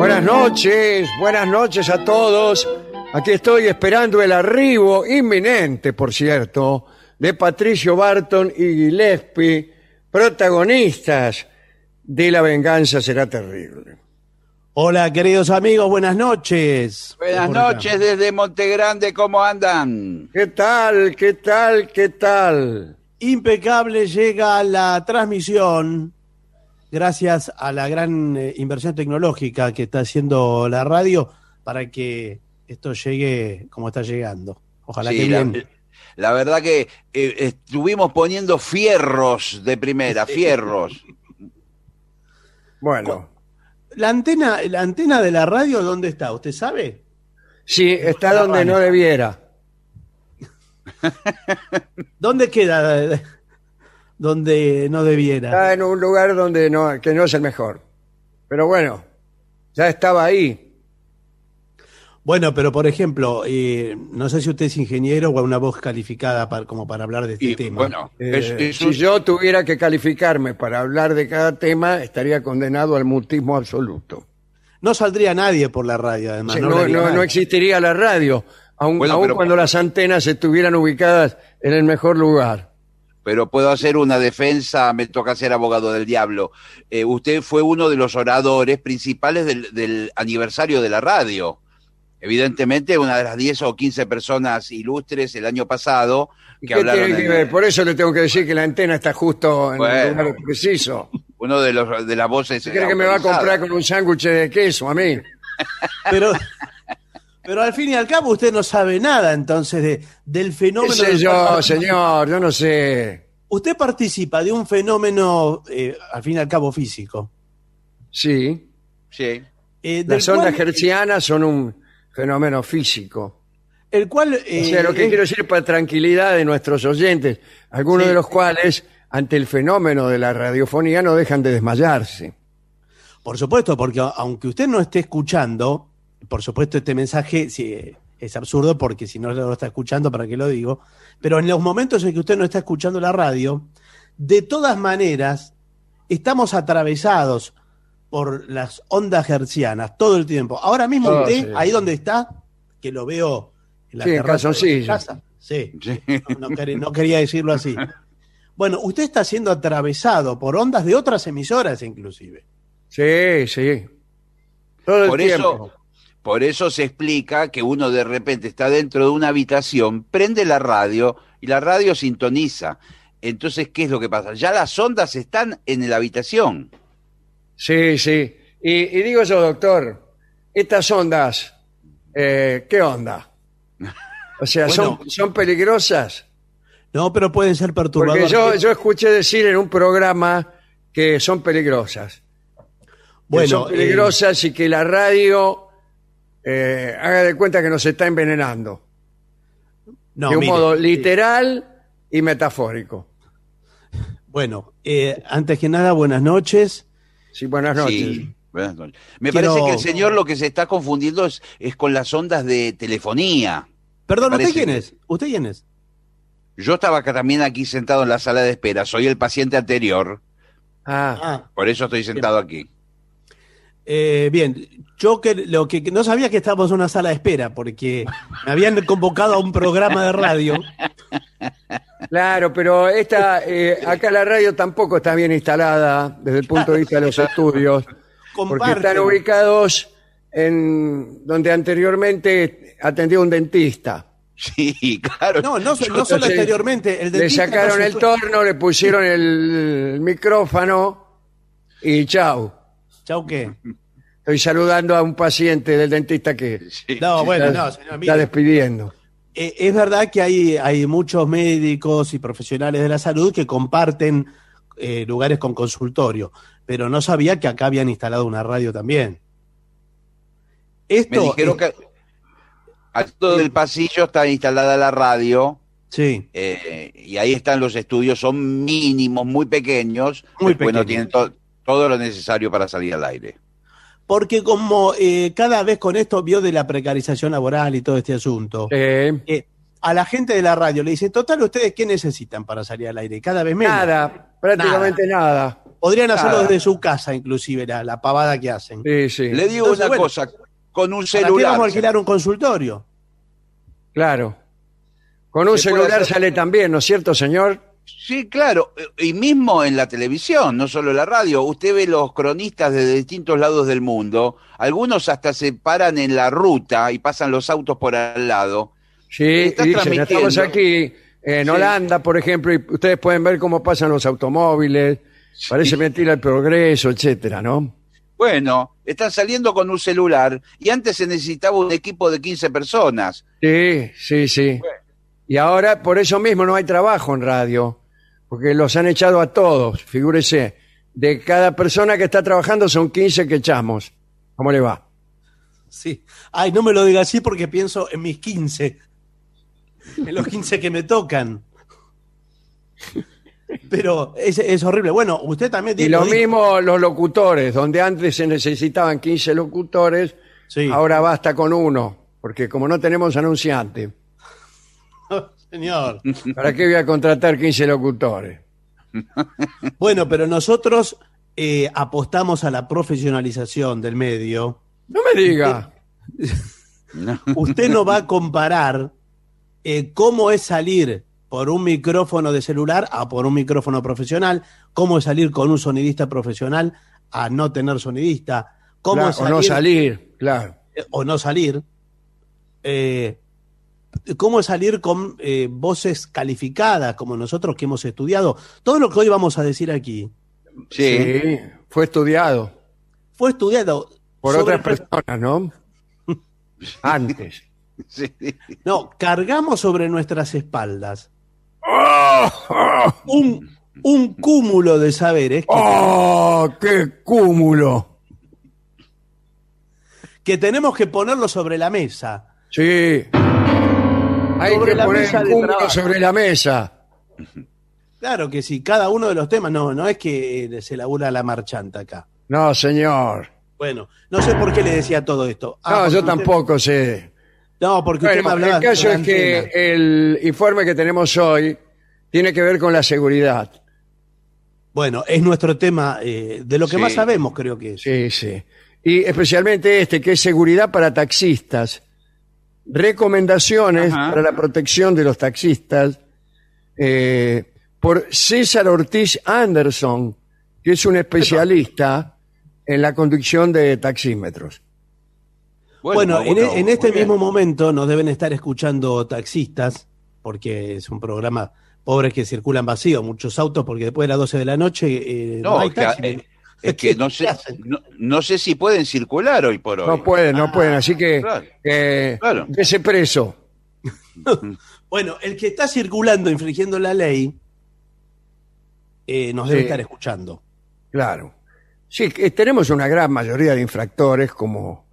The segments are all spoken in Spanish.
Buenas noches, buenas noches a todos. Aquí estoy esperando el arribo inminente, por cierto, de Patricio Barton y Gillespie, protagonistas de La venganza será terrible. Hola, queridos amigos, buenas noches. Buenas noches desde Montegrande, ¿cómo andan? ¿Qué tal? ¿Qué tal? ¿Qué tal? Impecable llega la transmisión gracias a la gran eh, inversión tecnológica que está haciendo la radio para que esto llegue como está llegando. Ojalá Sí, que la, bien. la verdad que eh, estuvimos poniendo fierros de primera, fierros. Bueno, La antena, la antena de la radio, ¿dónde está? ¿Usted sabe? sí, está donde no debiera. ¿Dónde queda? Donde no debiera. Está en un lugar donde no, que no es el mejor. Pero bueno, ya estaba ahí. Bueno, pero por ejemplo, eh, no sé si usted es ingeniero o una voz calificada para, como para hablar de este Y tema. bueno, Eh, es- es si yo tuviera que calificarme para hablar de cada tema, estaría condenado al mutismo absoluto. No saldría nadie por la radio, además. Sí, no no, no- existiría la radio, aun, Bueno, aun pero- cuando las antenas estuvieran ubicadas en el mejor lugar. Pero puedo hacer una defensa, me toca ser abogado del diablo. Eh, usted fue uno de los oradores principales del, del aniversario de la radio. Evidentemente, una de las 10 o 15 personas ilustres el año pasado ¿Y que qué hablaron tiene que en- ver? Por eso le tengo que decir que la antena está justo en Bueno. el lugar preciso. uno de los de las voces. ¿Se cree que me va a comprar con un sándwich de queso a mí? Pero, pero al fin y al cabo usted no sabe nada entonces de, del ¿Qué fenómeno. sé del yo, señor? Yo no sé. Usted participa de un fenómeno, eh, al fin y al cabo, físico. Sí, Sí. eh, las ondas cual- hertzianas son un fenómeno físico. El cual. O sea, eh, lo que es- quiero decir para tranquilidad de nuestros oyentes, algunos Sí. de los cuales, ante el fenómeno de la radiofonía, no dejan de desmayarse. Por supuesto, porque aunque usted no esté escuchando, por supuesto este mensaje sí, es absurdo porque si no lo está escuchando, ¿para qué lo digo? Pero en los momentos en que usted no está escuchando la radio, de todas maneras, estamos atravesados por las ondas hercianas todo el tiempo. Ahora mismo Oh, usted, sí. ahí donde está, que lo veo en la Sí, en terraza de casa, Sí, Sí. no, no quería, no quería decirlo así. Bueno, usted está siendo atravesado por ondas de otras emisoras inclusive. Sí, sí. Todo el Por tiempo. eso, por eso se explica que uno de repente está dentro de una habitación, prende la radio y la radio sintoniza. Entonces, ¿qué es lo que pasa? Ya las ondas están en la habitación. Sí, sí. Y, y digo yo, doctor, estas ondas, eh, ¿qué onda? O sea, Bueno. son, son peligrosas. No, pero pueden ser Porque perturbadoras. yo, yo escuché decir en un programa que son peligrosas. Que bueno, son peligrosas y que la radio eh, haga de cuenta que nos está envenenando. no, de un mire, modo eh, literal y metafórico. Bueno, eh, antes que nada, buenas noches. Sí, buenas noches. Sí. Buenas noches. Me Quiero- parece que el señor lo que se está confundiendo es, es con las ondas de telefonía. Perdón, ¿usted quién es? ¿Usted quién es? Yo estaba acá también aquí sentado en la sala de espera. Soy el paciente anterior. Ah, Ah, Por eso estoy sentado aquí. Eh, bien. Yo que lo que no sabía que estábamos en una sala de espera porque me habían convocado a un programa de radio. claro, pero esta, eh, acá la radio tampoco está bien instalada desde el punto de vista de los estudios, porque están ubicados en donde anteriormente atendió un dentista. Sí, claro. No, no, no solo Entonces, exteriormente. El Le dentista sacaron no el torno, le pusieron el, el micrófono y chau. Chau, ¿qué? Estoy saludando a un paciente del dentista que Sí. No, bueno, está, no, señor. está mire. despidiendo. Eh, es verdad que hay, hay muchos médicos y profesionales de la salud que comparten eh, lugares con consultorio, pero no sabía que acá habían instalado una radio también. Me Esto dijeron es- que al todo del pasillo está instalada la radio Sí, eh, y ahí están los estudios, son mínimos, muy pequeños, Muy después no pequeños. tienen to- todo lo necesario para salir al aire. porque como eh, cada vez con esto vio de la precarización laboral y todo este asunto, Eh, eh, a la gente de la radio le dice, total, ¿ustedes qué necesitan para salir al aire? Cada vez menos. nada, prácticamente nada. Podrían hacerlo Nada. desde su casa, inclusive, la, la pavada que hacen. Sí, sí. Le digo Entonces, una bueno, cosa, con un ¿Para qué celular. vamos a alquilar un consultorio? Claro. Con un celular hacer- sale también, ¿no es cierto, señor? Sí, claro, y mismo en la televisión, no solo en la radio, usted ve los cronistas de distintos lados del mundo, algunos hasta se paran en la ruta y pasan los autos por al lado. Sí, Está y dicen, estamos aquí en Sí. Holanda, por ejemplo, y ustedes pueden ver cómo pasan los automóviles, parece mentira el progreso, etcétera, ¿no? Bueno, están saliendo con un celular y antes se necesitaba un equipo de 15 personas. Sí, sí, sí. Y ahora por eso mismo no hay trabajo en radio, porque los han echado a todos, figúrese. De cada persona que está trabajando son 15 que echamos. ¿Cómo le va? Sí. Ay, no me lo diga así porque pienso en mis 15. En los 15 que me tocan. Pero es, es horrible. Bueno, usted también Y tiene- lo dijo. mismo los locutores, donde antes se necesitaban 15 locutores, Sí. ahora basta con uno, porque como no tenemos anunciante, Señor. ¿para qué voy a contratar 15 locutores? Bueno, pero nosotros eh, apostamos a la profesionalización del medio. No me diga. Usted no va a comparar eh, cómo es salir por un micrófono de celular a por un micrófono profesional, cómo es salir con un sonidista profesional a no tener sonidista, cómo Claro, es o no salir, claro. eh, o no salir, eh, cómo es salir con eh, voces calificadas como nosotros que hemos estudiado. Todo lo que hoy vamos a decir aquí Sí. Sí, fue estudiado fue estudiado por sobre- otras personas, ¿no? Antes. sí. No, cargamos sobre nuestras espaldas un, un cúmulo de saberes que, ¡Oh, qué cúmulo! que tenemos que ponerlo sobre la mesa. Sí. Hay Sobre que la poner mesa de trabajo. sobre la mesa. Claro que sí, cada uno de los temas, no, no es que se labura la marchanta acá. No, señor. Bueno, no sé por qué le decía todo esto. Ah, No, yo usted- tampoco sé. No, porque usted me hablaba el caso es que antena. el informe que tenemos hoy tiene que ver con la seguridad. Bueno, es nuestro tema eh, de lo que Sí. más sabemos, creo que es. Sí, sí. Y especialmente este, que es seguridad para taxistas. Recomendaciones Ajá. para la protección de los taxistas eh, por César Ortiz Anderson, que es un especialista en la conducción de taxímetros. Bueno, en, bueno, en este bien. mismo momento nos deben estar escuchando taxistas, porque es un programa pobres que circulan vacíos, muchos autos, porque después de las 12 de la noche eh, no, No, hay que, taxi. eh, es que no ¿Qué sé, no, no sé si pueden circular hoy por hoy. No pueden, no pueden, así que claro. eh, Claro. dese preso. Bueno, el que está circulando infringiendo la ley eh, nos debe Sí. estar escuchando. Claro. Sí, que tenemos una gran mayoría de infractores como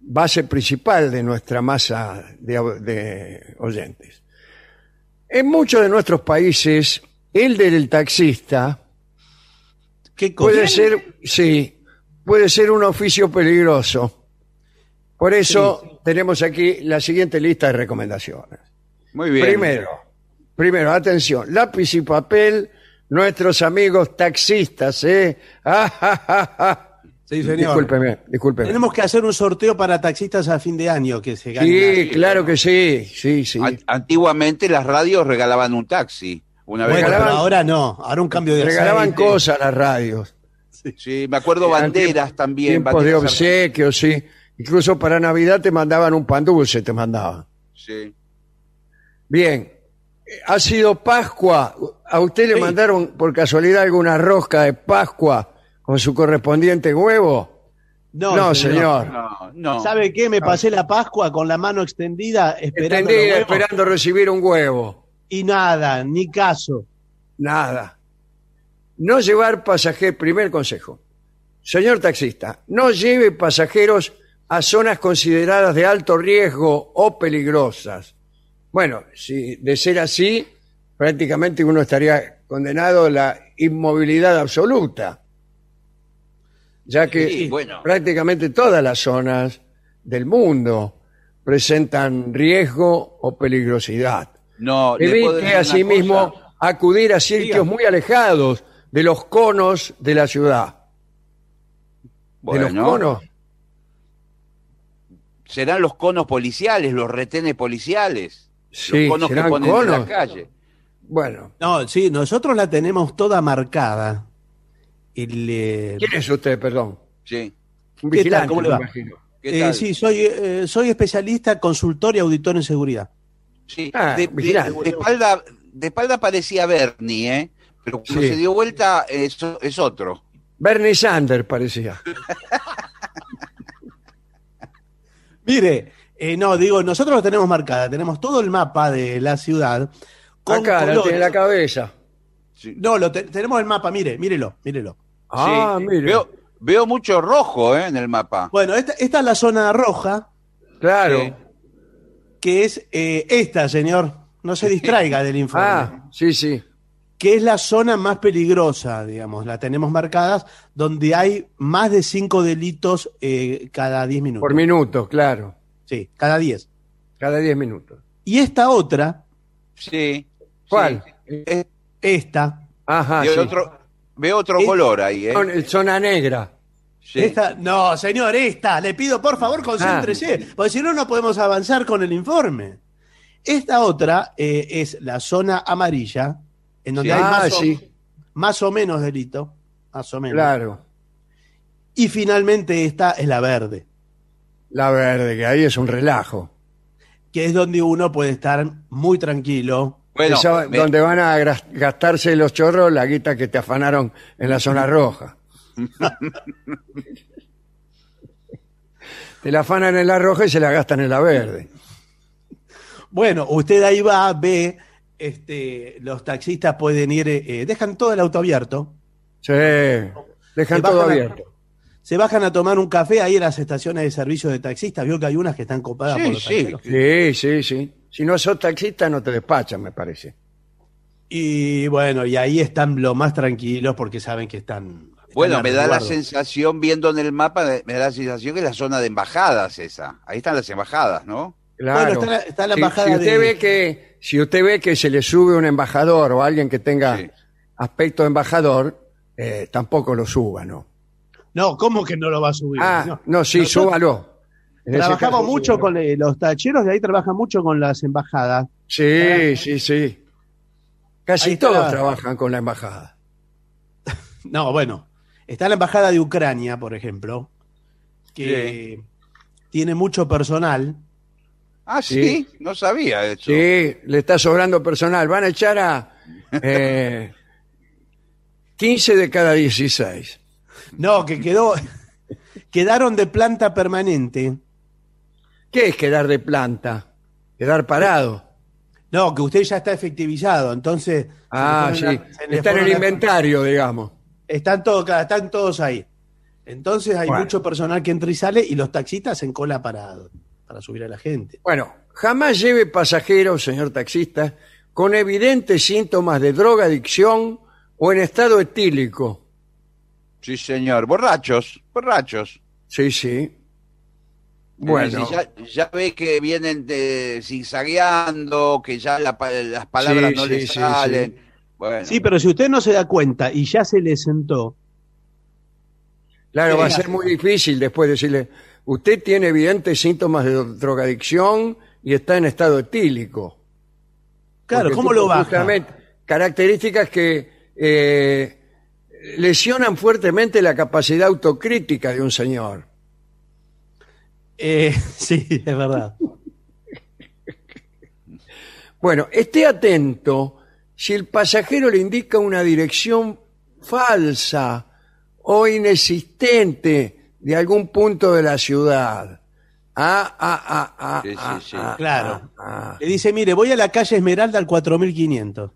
base principal de nuestra masa de, de oyentes. En muchos de nuestros países, el del taxista ¿Qué cosa? puede ser, sí, puede ser un oficio peligroso. Por eso tenemos aquí la siguiente lista de recomendaciones. Muy bien. Primero, primero, atención, lápiz y papel, nuestros amigos taxistas, ¿eh? Ah. Sí, señor. Discúlpeme, discúlpeme. Tenemos que hacer un sorteo para taxistas a fin de año que se ganen. Sí, claro que sí, sí, sí. An- Antiguamente las radios regalaban un taxi. Una vez Bueno, pero ahora no, ahora un cambio de Regalaban aceite. cosas las radios. Sí, me acuerdo banderas también. Tiempos de banderas obsequio, sí. Incluso para Navidad te mandaban un pan dulce, te mandaban. Sí. Bien. Ha sido Pascua. ¿A usted le mandaron por casualidad alguna rosca de Pascua con su correspondiente huevo? No, No, señor. No, no. ¿Sabe qué? Me pasé la Pascua con la mano extendida esperando huevos, esperando recibir un huevo. Y nada, ni caso. Nada. No llevar pasajeros, primer consejo. Señor taxista, no lleve pasajeros a zonas consideradas de alto riesgo o peligrosas. Bueno, si de ser así, prácticamente uno estaría condenado a la inmovilidad absoluta, ya que Sí, bueno. prácticamente todas las zonas del mundo presentan riesgo o peligrosidad. No, Evite asimismo cosa. acudir a sitios Diga. muy alejados de los conos de la ciudad. de los Bueno, conos. serán los conos policiales, los retenes policiales. Sí, los conos que ponen en la calle. Bueno, No, sí, nosotros la tenemos toda marcada. El, eh, ¿quién es usted, perdón? Sí. Un ¿Qué tal? vigilante, ¿Cómo le me va? imagino. ¿Qué eh, sí, soy, eh, soy especialista, consultor y auditor en seguridad. Sí, Ah, de, de- vigilante. de espalda, de espalda parecía Bernie, ¿eh? Pero cuando Sí. se dio vuelta es, es otro. Bernie Sanders parecía. Mire, eh, no, digo, nosotros lo tenemos marcada, tenemos todo el mapa de la ciudad. Con Acá, colores. tiene en la cabeza. No, lo te- tenemos el mapa, mire, mírelo, mírelo. Ah, Sí, mire. Veo, veo mucho rojo ¿eh? en el mapa. Bueno, esta, esta es la zona roja, Claro. Que es eh, esta, señor. No se distraiga del informe. Ah, sí, sí. que es la zona más peligrosa, digamos, la tenemos marcadas, donde hay más de cinco delitos eh, cada 10 minutos. Por minuto, claro. Sí, cada 10. Cada 10 minutos. Y esta otra, Sí. ¿Cuál? sí. Esta, Ajá, sí. otro, veo otro color ahí, ¿eh? Zona negra. Sí. esta, no, señor, esta, le pido por favor concéntrese, Ah. porque si no, no podemos avanzar con el informe. Esta otra eh, es la zona amarilla, en donde Sí. hay Ah, más, o, sí, más o menos delito, más o menos. claro. Y finalmente esta es la verde. La verde, que ahí es un relajo. que es donde uno puede estar muy tranquilo. Bueno, me- donde van a gastarse los chorros la guita que te afanaron en la zona roja. te la afanan en la roja y se la gastan en la verde. Bueno, usted ahí va, ve, este, los taxistas pueden ir, eh, dejan todo el auto abierto, Sí, dejan todo a- abierto. se bajan a tomar un café ahí en las estaciones de servicio de taxistas, vio que hay unas que están copadas Sí, por los sí. Sí, sí, sí. Si no sos taxista no te despachan, me parece. Y bueno, y ahí están lo más tranquilos porque saben que están... Bueno, me da la sensación, viendo en el mapa, me da la sensación que es la zona de embajadas esa. Ahí están las embajadas, ¿no? Claro. Bueno, está la- está la Si- embajada si, usted de- ve que si usted ve que se le sube un embajador o alguien que tenga Sí. aspecto de embajador, eh, tampoco lo suba, ¿no? No, ¿cómo que no lo va a subir? Ah, No. no, sí, Nosotros- súbalo. En Trabajamos caso, mucho sí, con eh, los tacheros de ahí trabajan mucho con las embajadas. Sí, sí, sí. Casi todos trabajan con la embajada. No, bueno, está la embajada de Ucrania, por ejemplo, que tiene mucho personal. Ah, sí, Sí. no sabía eso. Sí, le está sobrando personal. Van a echar a eh, 15 de cada 16. No, que quedó, quedaron de planta permanente. ¿Qué es quedar de planta? Quedar parado. No, que usted ya está efectivizado, entonces. Ah, sí. la- Está en el la- inventario, digamos. Están todos, claro, están todos ahí. Entonces hay Bueno. mucho personal que entra y sale y los taxistas en cola parado para subir a la gente. Bueno, jamás lleve pasajeros, señor taxista, con evidentes síntomas de drogadicción o en estado etílico. Sí, señor. Borrachos, borrachos. Sí, sí. Bueno, Si ya, ya ve que vienen de, zigzagueando, que ya la las palabras Sí, no sí, le sí, salen. Sí. Bueno, Sí, pero si usted no se da cuenta y ya se le sentó, claro, va a ser muy difícil después decirle, usted tiene evidentes síntomas de drogadicción y está en estado etílico. claro, Porque ¿cómo lo baja? Justamente, características que eh, lesionan fuertemente la capacidad autocrítica de un señor. Eh, sí, es verdad. Bueno, esté atento si el pasajero le indica una dirección falsa o inexistente de algún punto de la ciudad. Ah, ah, ah, ah, Sí, sí, ah, sí. ah, Claro. ah, ah. Le dice, mire, voy a la calle Esmeralda al 4500.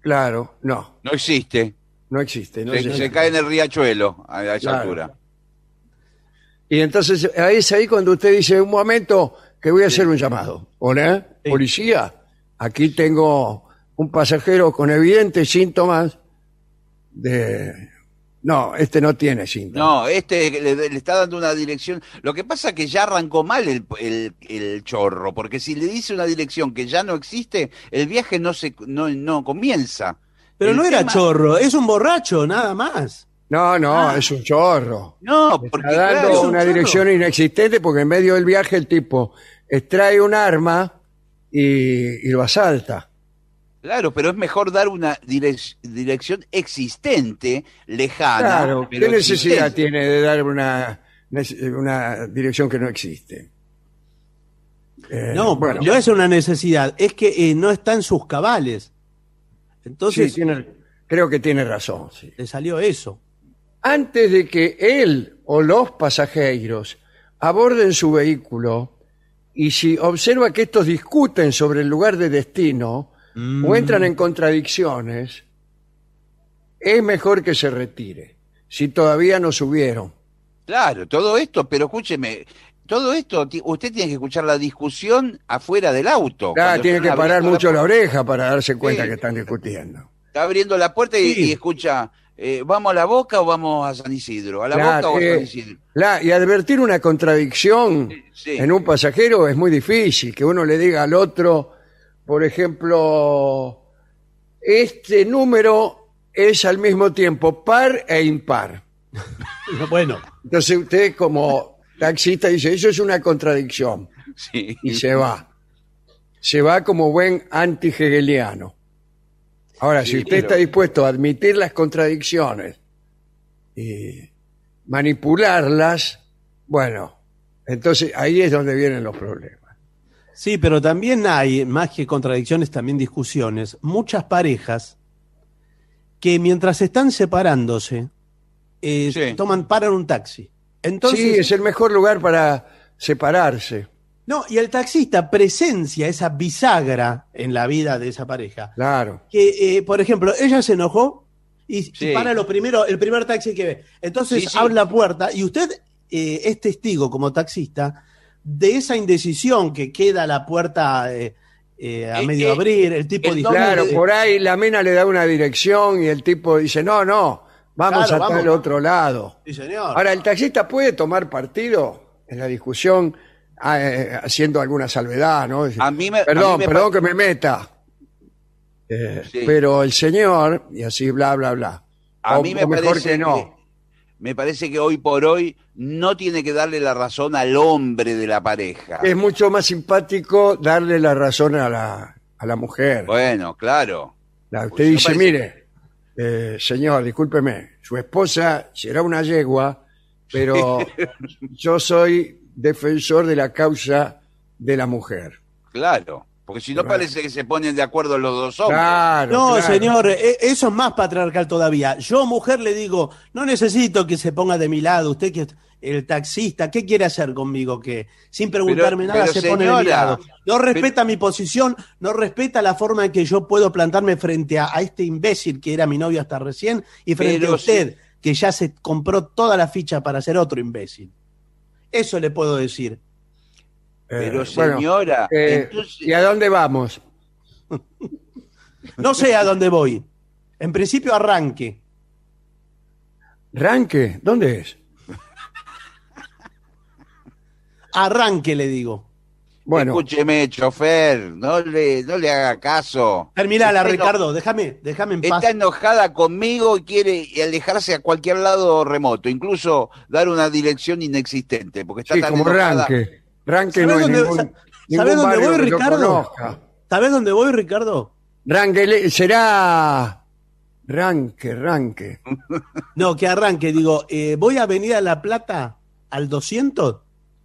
Claro, no, no existe. no existe. no se, existe. se cae en el riachuelo a, esa Claro. altura. Y entonces ahí es ahí cuando usted dice, un momento, que voy a hacer un llamado. Hola, Sí. policía, aquí tengo un pasajero con evidentes síntomas de... No, este no tiene síntomas. No, este le, le está dando una dirección. Lo que pasa es que ya arrancó mal el, el- el chorro, porque si le dice una dirección que ya no existe, el viaje no se no, no comienza. Pero El no era chorro, es un borracho, nada más. No, no, Ah. es un chorro. No, Está porque dando claro, es un una chorro. dirección inexistente porque en medio del viaje el tipo extrae un arma y, y lo asalta. Claro, pero es mejor dar una direc- dirección existente, lejana. Claro, pero ¿qué necesidad existente. tiene de dar una, una dirección que no existe? Eh, No, bueno, no es una necesidad, es que eh, no está en sus cabales. Entonces sí, tiene- creo que tiene razón. sí. le salió eso. Antes de que él o los pasajeros aborden su vehículo y si observa que estos discuten sobre el lugar de destino o entran en contradicciones, es mejor que se retire, si todavía no subieron. Claro, todo esto, pero escúcheme, todo esto, usted tiene que escuchar la discusión afuera del auto. Cuando tiene que parar mucho la oreja para darse cuenta Sí. que están discutiendo. Está abriendo la puerta y, Sí. y escucha, eh, ¿vamos a la boca o vamos a San Isidro? ¿A la Claro, boca o a eh, San Isidro? la- y advertir una contradicción Sí. en un pasajero es muy difícil, que uno le diga al otro, por ejemplo, este número es al mismo tiempo par e impar. Bueno, Entonces usted como taxista dice, eso es una contradicción, Sí. y se va. Se va como buen anti-hegeliano. Ahora, si usted pero- está dispuesto a admitir las contradicciones y manipularlas, bueno, entonces ahí es donde vienen los problemas. Sí, pero también hay, más que contradicciones, también discusiones. Muchas parejas que mientras están separándose, eh, Sí. toman, paran un taxi. Entonces, sí, es el mejor lugar para separarse. no, y el taxista presencia esa bisagra en la vida de esa pareja. Claro. que, eh, por ejemplo, ella se enojó y Sí. para lo primero, el primer taxi que ve. Entonces Sí, sí. abre la puerta y usted eh, es testigo como taxista de esa indecisión que queda la puerta eh, eh, a Eh, medio eh, abrir, el tipo dice, Claro, "No, por ahí la mina le da una dirección y el tipo dice, no, no, vamos Claro, hasta vamos. el otro lado. sí, señor. Ahora, ¿el taxista puede tomar partido en la discusión ah, eh, haciendo alguna salvedad, no? Decir, A mí me- a perdón, mí me perdón que me meta. Eh, Sí. Pero el señor, y así bla, bla, bla. A o, mí me o mejor parece que no. Me parece que hoy por hoy no tiene que darle la razón al hombre de la pareja. Es mucho más simpático darle la razón a la, a la mujer. Bueno, claro. La- usted Pues, dice, parece- mire, eh, señor, discúlpeme, su esposa será una yegua, pero yo soy defensor de la causa de la mujer. Claro. Porque si no Claro. parece que se ponen de acuerdo los dos hombres. Claro, No, claro. señor, e- eso es más patriarcal todavía. Yo, mujer, le digo, no necesito que se ponga de mi lado. Usted que es el taxista, ¿qué quiere hacer conmigo? Que sin preguntarme Pero- nada pero, se pone de mi lado. No respeta mi posición, no respeta la forma en que yo puedo plantarme frente a, a este imbécil que era mi novio hasta recién y frente Pero a usted, que ya se compró toda la ficha para ser otro imbécil. Eso le puedo decir. Pero Eh, bueno, señora, eh, entonces- ¿Y a dónde vamos? No sé a dónde voy. En principio arranque. ¿Ranque? ¿Dónde es? Arranque, le digo. Bueno, escúcheme, chofer, no le, no le haga caso. Terminala, Ricardo, déjame, déjame en paz. Está enojada conmigo y quiere alejarse a cualquier lado remoto, incluso dar una dirección inexistente, porque está sí, tan como enojada. Ranque. ¿Sabés no es dónde- ningún, sa- ningún sabés dónde voy, Ricardo? ¿Sabes dónde voy, Ricardo? Ranque le- será... Ranque, Ranque. No, que arranque, digo, eh, voy a Avenida La Plata al 200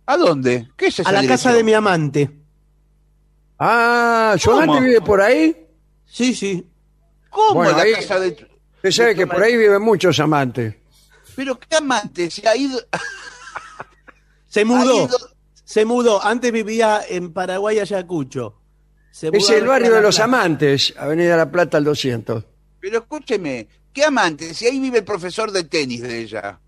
¿A dónde? ¿Qué es esa a la casa de mi amante. Ah, ¿su amante vive por ahí? Sí, sí. ¿Cómo Bueno, la ahí- casa de... Usted sabe que por ahí viven muchos amantes. Pero qué amante, se ha ido... Se ha mudó, ido- se mudó. Antes vivía en Paraguay, Ayacucho. Se mudó Es el barrio de los amantes, Avenida La Plata al 200. Pero escúcheme, ¿qué amante? Si ahí vive el profesor de tenis de ella.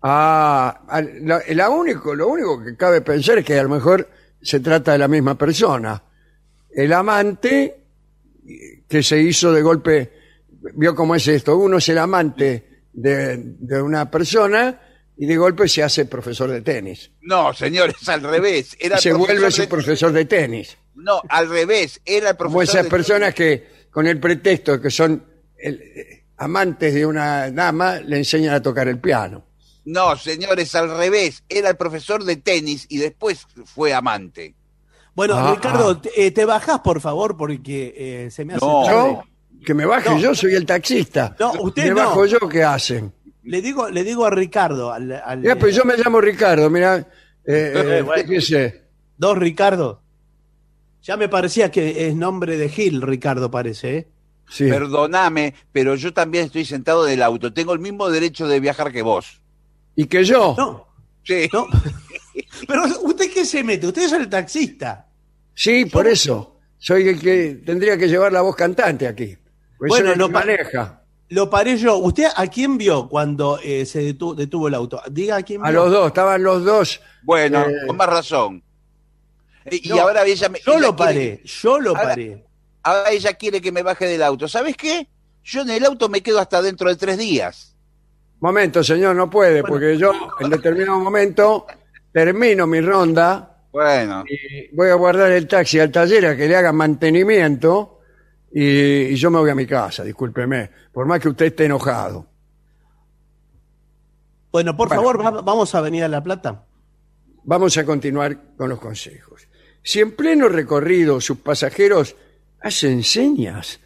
Ah, la, la único, lo único que cabe pensar es que a lo mejor se trata de la misma persona. El amante eh, que se hizo de golpe, vio cómo es esto, uno es el amante de, de una persona y de golpe se hace profesor de tenis. No, señor, es al revés. Era se vuelve profesor su de- profesor de tenis. No, al revés, era el Como profesor esas de personas que con el pretexto de que son el- eh, amantes de una dama le enseñan a tocar el piano. No, señor, es al revés. Era el profesor de tenis y después fue amante. Bueno, Ah, Ricardo, ah. te, eh, te bajás, por favor, porque eh, se me hace No. tarde. Yo, que me baje, No. yo soy el taxista. No, usted me no. bajo yo, ¿qué hacen? Le digo, le digo a Ricardo, al, al- Ya, pues yo me llamo Ricardo, mira, eh, eh, bueno. fíjese. dos Ricardo. Ya me parecía que es nombre de Gil, Ricardo parece, ¿eh? Sí. Perdóname, pero yo también estoy sentado del auto. Tengo el mismo derecho de viajar que vos. Y que yo, No, Sí. no. Pero usted qué se mete, usted es el taxista. sí, por eso, soy el que tendría que llevar la voz cantante aquí. Pues Bueno, no maneja. Lo paré yo. ¿Usted a quién vio cuando eh, se detu- detuvo el auto? Diga a quién vio. A los dos, estaban los dos. Bueno, Eh, con más razón. Y No, ahora ella me. Yo ella lo quiere- paré, yo lo Ahora- paré. ahora ella quiere que me baje del auto. ¿Sabes qué? Yo en el auto me quedo hasta dentro de tres días. Momento, señor, no puede, porque yo en determinado momento termino mi ronda Bueno, y voy a guardar el taxi al taller a que le hagan mantenimiento y, y yo me voy a mi casa, discúlpeme, por más que usted esté enojado. Bueno, por Bueno. favor, va- vamos a venir a La Plata. Vamos a continuar con los consejos. Si en pleno recorrido sus pasajeros hacen señas,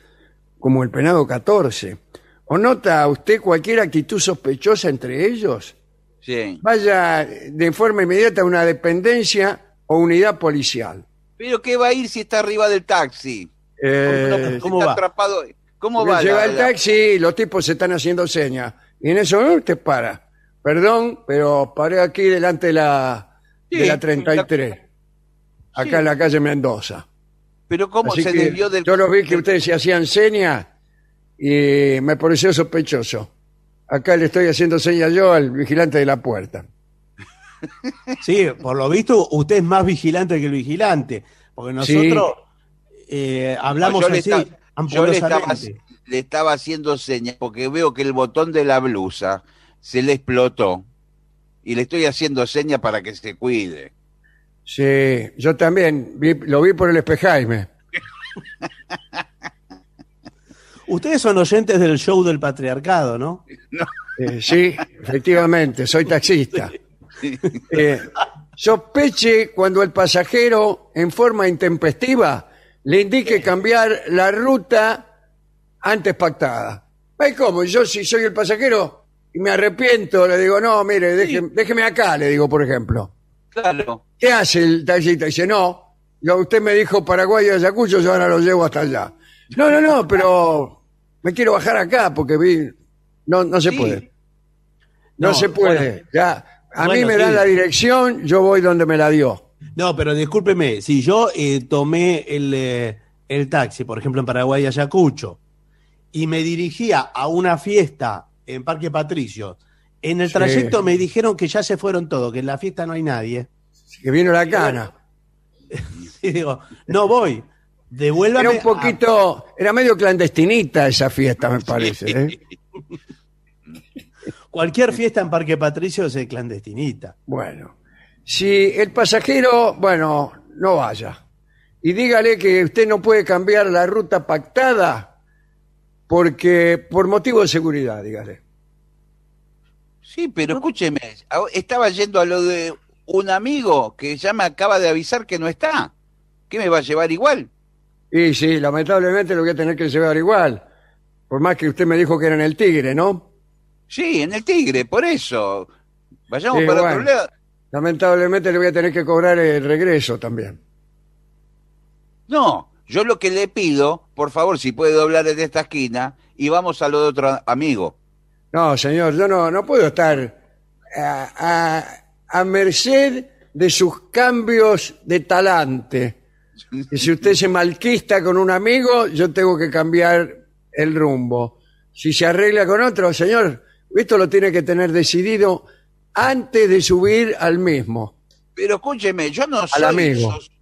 como el penado 14, o nota usted cualquier actitud sospechosa entre ellos, sí. vaya de forma inmediata a una dependencia o unidad policial. ¿Pero qué va a ir si está arriba del taxi? Eh, ¿Cómo está va? atrapado. ¿Cómo va? llega la- el la- taxi y los tipos se están haciendo señas. Y en eso te para. Perdón, pero paré aquí delante de la, de Sí, la 33. Acá Sí. en la calle Mendoza. Pero ¿cómo Así se desvió del... Yo los vi que ustedes se hacían señas y me pareció sospechoso. Acá le estoy haciendo señas yo al vigilante de la puerta. Sí, por lo visto, usted es más vigilante que el vigilante. Porque nosotros eh, hablamos yo le así, yo le estaba, amorosamente. le estaba haciendo señas porque veo que el botón de la blusa se le explotó y le estoy haciendo señas para que se cuide. Sí, yo también vi- lo vi por el espejaime. Ustedes son oyentes del show del patriarcado, ¿no? Eh, sí, efectivamente, soy taxista. Eh, sospeche cuando el pasajero, en forma intempestiva, le indique cambiar la ruta antes pactada. ¿Ves cómo? Yo si soy el pasajero y me arrepiento, le digo, no, mire, déjeme, déjeme acá, le digo, por ejemplo. Claro. ¿Qué hace el taxista? Dice, no, yo, usted me dijo Paraguay y Ayacucho, yo ahora lo llevo hasta allá. No, no, no, pero me quiero bajar acá porque vi... No, no se Sí. puede. No, No, se puede. bueno. ya, a mí me sí. dan la dirección, yo voy donde me la dio. No, pero discúlpeme, si yo eh, tomé el, eh, el taxi, por ejemplo, en Paraguay, Ayacucho, y me dirigía a una fiesta en Parque Patricio, en el Sí. trayecto me dijeron que ya se fueron todos, que en la fiesta no hay nadie. Que vino la cana. Y digo, no voy, devuélvame. Era un poquito, era medio clandestinita esa fiesta, me parece. ¿eh? cualquier fiesta en Parque Patricio es clandestinita. Bueno, si el pasajero, bueno, no vaya. Y dígale que usted no puede cambiar la ruta pactada porque por motivo de seguridad, dígale. Sí, pero escúcheme, estaba yendo a lo de un amigo que ya me acaba de avisar que no está. ¿Qué me va a llevar igual? Y sí, lamentablemente lo voy a tener que llevar igual. Por más que usted me dijo que era en el Tigre, ¿no? Sí, en el Tigre, por eso. Vayamos Sí, para bueno. otro lado. Lamentablemente le voy a tener que cobrar el regreso también. No, yo lo que le pido, por favor, si puede doblar en esta esquina y vamos a lo de otro amigo. No, señor, yo no, no puedo estar a, a- a merced de sus cambios de talante. Y si usted se malquista con un amigo, yo tengo que cambiar el rumbo. Si se arregla con otro, señor, esto lo tiene que tener decidido antes de subir al mismo. Pero escúcheme, yo no soy amigo. socio-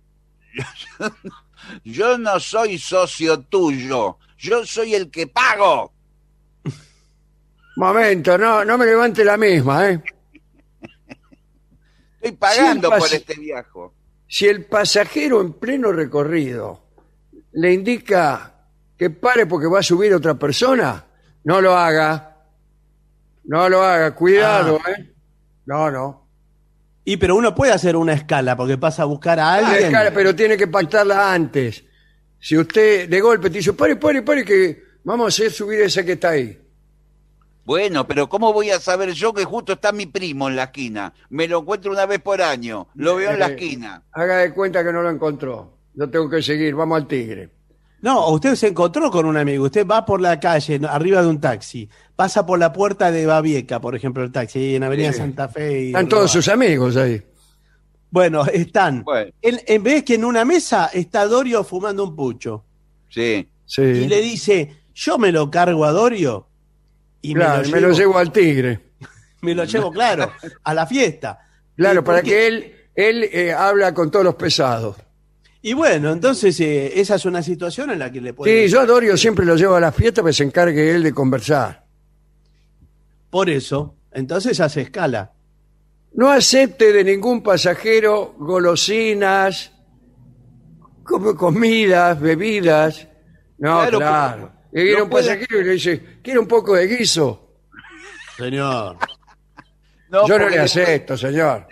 yo no soy socio tuyo. Yo soy el que pago. Momento, no, no me levante la misma, ¿eh? Estoy pagando por este viaje. Si el pasajero en pleno recorrido le indica que pare porque va a subir otra persona, no lo haga. No lo haga, cuidado, ¿eh? No, no. Y pero uno puede hacer una escala porque pasa a buscar a Ah, alguien. escala, pero tiene que pactarla antes. Si usted de golpe te dice, pare, pare, pare, que vamos a hacer subir esa que está ahí. Bueno, pero ¿cómo voy a saber yo que justo está mi primo en la esquina? Me lo encuentro una vez por año. Lo veo en la Eh, esquina. Haga de cuenta que no lo encontró. Yo tengo que seguir, vamos al tigre. No, usted se encontró con un amigo, usted va por la calle, arriba de un taxi, pasa por la puerta de Babieca, por ejemplo, el taxi, ahí en Avenida Sí. Santa Fe. Y Están todos sus amigos ahí. Bueno, están. Bueno. En, en vez que en una mesa está Dorio fumando un pucho. Sí. Sí. Y le dice, yo me lo cargo a Dorio y claro, me, me lo llevo al tigre. me lo llevo, claro, a la fiesta. Claro, ¿Y para que él, él eh, habla con todos los pesados. Y bueno, entonces eh, esa es una situación en la que le puede... Sí, yo a Dorio siempre lo llevo a la fiesta para que se encargue él de conversar. Por eso, entonces hace escala. No acepte de ningún pasajero golosinas, como comidas, bebidas. No, Claro, claro. Y viene no un puede- pasajero y le dice, ¿quiere un poco de guiso? Señor. Yo no le le acepto, señor.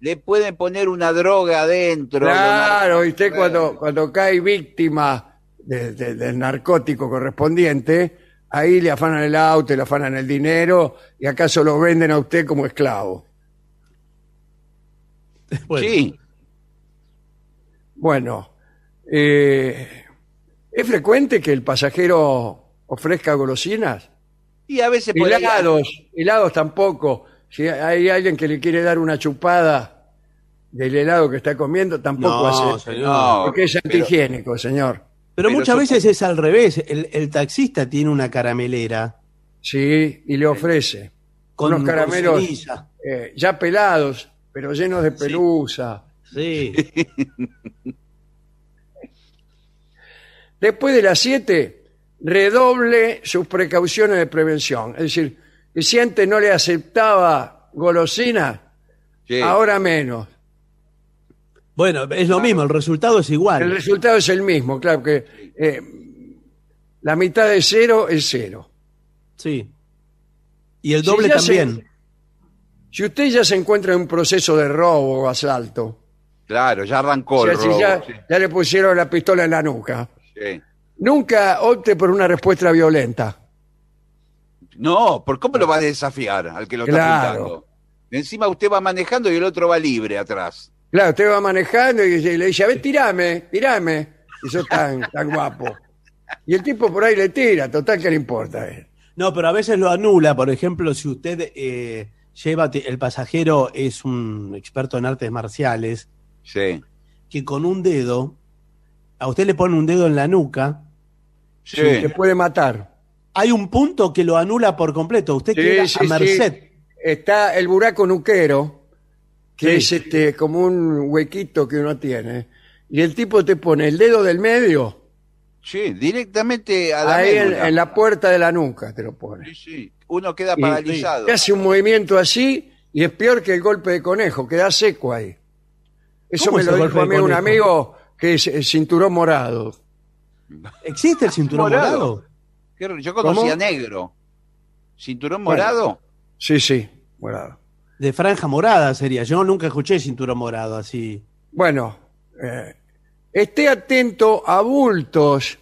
Le pueden poner una droga adentro. Claro, y usted cuando, cuando cae víctima de- de- del narcótico correspondiente, ahí le afanan el auto, le afanan el dinero y acaso lo venden a usted como esclavo. Bueno, Sí. Bueno, eh, ¿es frecuente que el pasajero ofrezca golosinas? Y a veces Helados, helados tampoco. Si hay alguien que le quiere dar una chupada del helado que está comiendo, tampoco No, hace. señor. No, Porque es pero- antihigiénico, señor. Pero, Pero muchas veces es al revés. El, el taxista tiene una caramelera Sí, y le ofrece con, unos caramelos con eh, ya pelados, pero llenos de pelusa. Sí. Después de las 7, redoble sus precauciones de prevención. Es decir, que si antes no le aceptaba golosina, Sí. ahora menos. Bueno, es lo mismo, el resultado es igual. El resultado es el mismo, claro que eh, la mitad de cero es cero. Sí. Y el Si doble ya se- también. Si usted ya se encuentra en un proceso de robo o asalto, Claro, ya arrancó o sea, el si robo. ya, sí, ya le pusieron la pistola en la nuca, sí. nunca opte por una respuesta violenta. No, ¿por cómo lo va a desafiar al que lo está pintando? Encima usted va manejando y el otro va libre atrás. Claro, usted va manejando y le dice, a ver, tirame, tirame. Y sos tan, tan guapo. Y el tipo por ahí le tira, total que le importa. No, pero a veces lo anula. Por ejemplo, si usted eh, lleva, el pasajero es un experto en artes marciales, Sí. que con un dedo, a usted le pone un dedo en la nuca, Sí. Te puede matar. Hay un punto que lo anula por completo. Usted Sí, queda sí, a merced. sí. Está el buraco nuquero, que Sí. es este como un huequito que uno tiene. Y el tipo te pone el dedo del medio Sí, directamente a la ahí en, la puerta de la nuca, te lo pone. Sí, sí. Uno queda Y- paralizado. Te hace un movimiento así y es peor que el golpe de conejo, queda seco ahí. Eso ¿Cómo me es lo el dijo a mí un amigo que es eh, cinturón morado. ¿Existe el cinturón Morado. morado? Yo conocía ¿Cómo? negro. ¿Cinturón Bueno. morado? Sí, sí, morado. De franja morada sería. Yo nunca escuché cinturón morado así. Bueno, eh, esté atento a bultos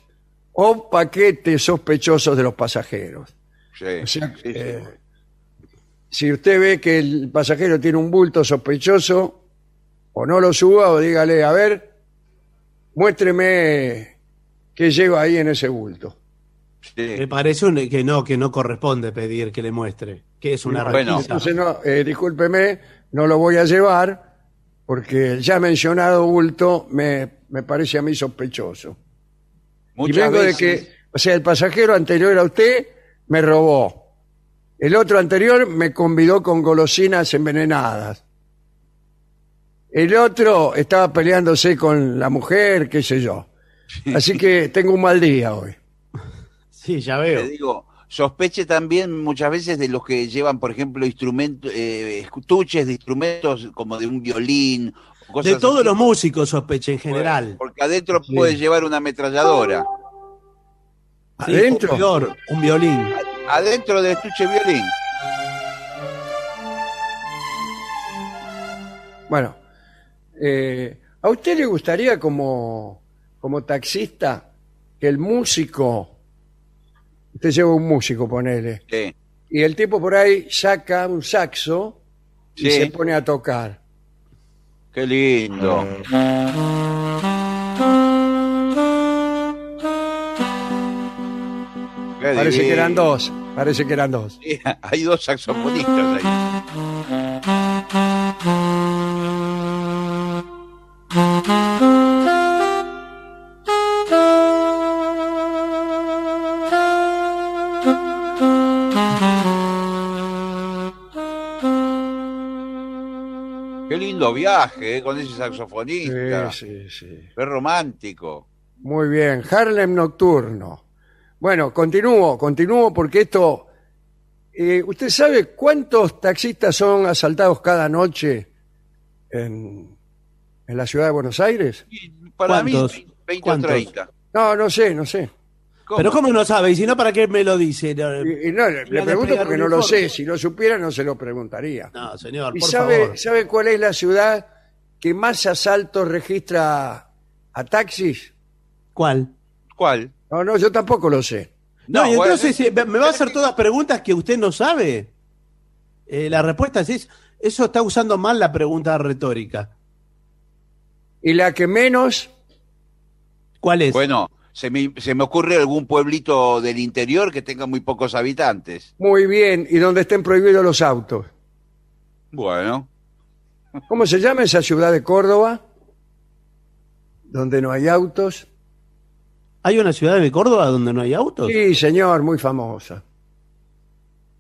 o paquetes sospechosos de los pasajeros. Sí. O sea, sí, sí. eh, si usted ve que el pasajero tiene un bulto sospechoso, o no lo suba o dígale, a ver, muéstreme qué lleva ahí en ese bulto. Sí. Me parece un- que no, que no corresponde pedir que le muestre. Que es una Bueno. Entonces, no, eh, discúlpeme, no lo voy a llevar porque el ya mencionado bulto me, me parece a mí sospechoso. y Muchas vengo de que, o sea, el pasajero anterior a usted me robó. El otro anterior me convidó con golosinas envenenadas. El otro estaba peleándose con la mujer, qué sé yo. Así que tengo un mal día hoy. Sí, ya veo. Te digo, sospeche también muchas veces de los que llevan, por ejemplo, instrumentos, eh, estuches de instrumentos como de un violín. Cosas De todos así. los músicos sospeche en general. Porque adentro puede llevar una ametralladora. Sí, ¿Adentro? Un, violor, un violín. Adentro del estuche violín. Bueno, eh, ¿a usted le gustaría como, como taxista que el músico, usted lleva un músico, ponele, Sí. y el tipo por ahí saca un saxo y Sí. se pone a tocar? Qué lindo. Qué Parece que divino. eran dos, parece que eran dos. Sí, hay dos saxofonistas ahí. Lindo viaje eh, con ese saxofonista. Sí, sí, sí. Qué romántico. Muy bien, Harlem Nocturno. Bueno, continúo, continúo porque esto... eh, ¿Usted sabe cuántos taxistas son asaltados cada noche en, en la ciudad de Buenos Aires? Y para ¿Cuántos? mí, 20 o ¿Cuántos? 30. No, no sé, no sé. Pero ¿cómo no sabe? Y si no, ¿para qué me lo dice? No, Y, y no, le, pregunto porque no lo sé. Si lo supiera, no se lo preguntaría. no, señor, ¿Y por sabe, favor. sabe cuál es la ciudad que más asaltos registra a taxis? ¿Cuál? ¿Cuál? No, no, yo tampoco lo sé. No, y entonces eh, me va a hacer todas preguntas que usted no sabe. Eh, la respuesta es eso. Eso está usando mal la pregunta retórica. Y la que menos, ¿Cuál es? Bueno, se me, se me ocurre algún pueblito del interior que tenga muy pocos habitantes. muy bien, y donde estén prohibidos los autos. Bueno, ¿Cómo se llama esa ciudad de Córdoba? Donde no hay autos. ¿Hay una ciudad de Córdoba donde no hay autos? Sí, señor, muy famosa.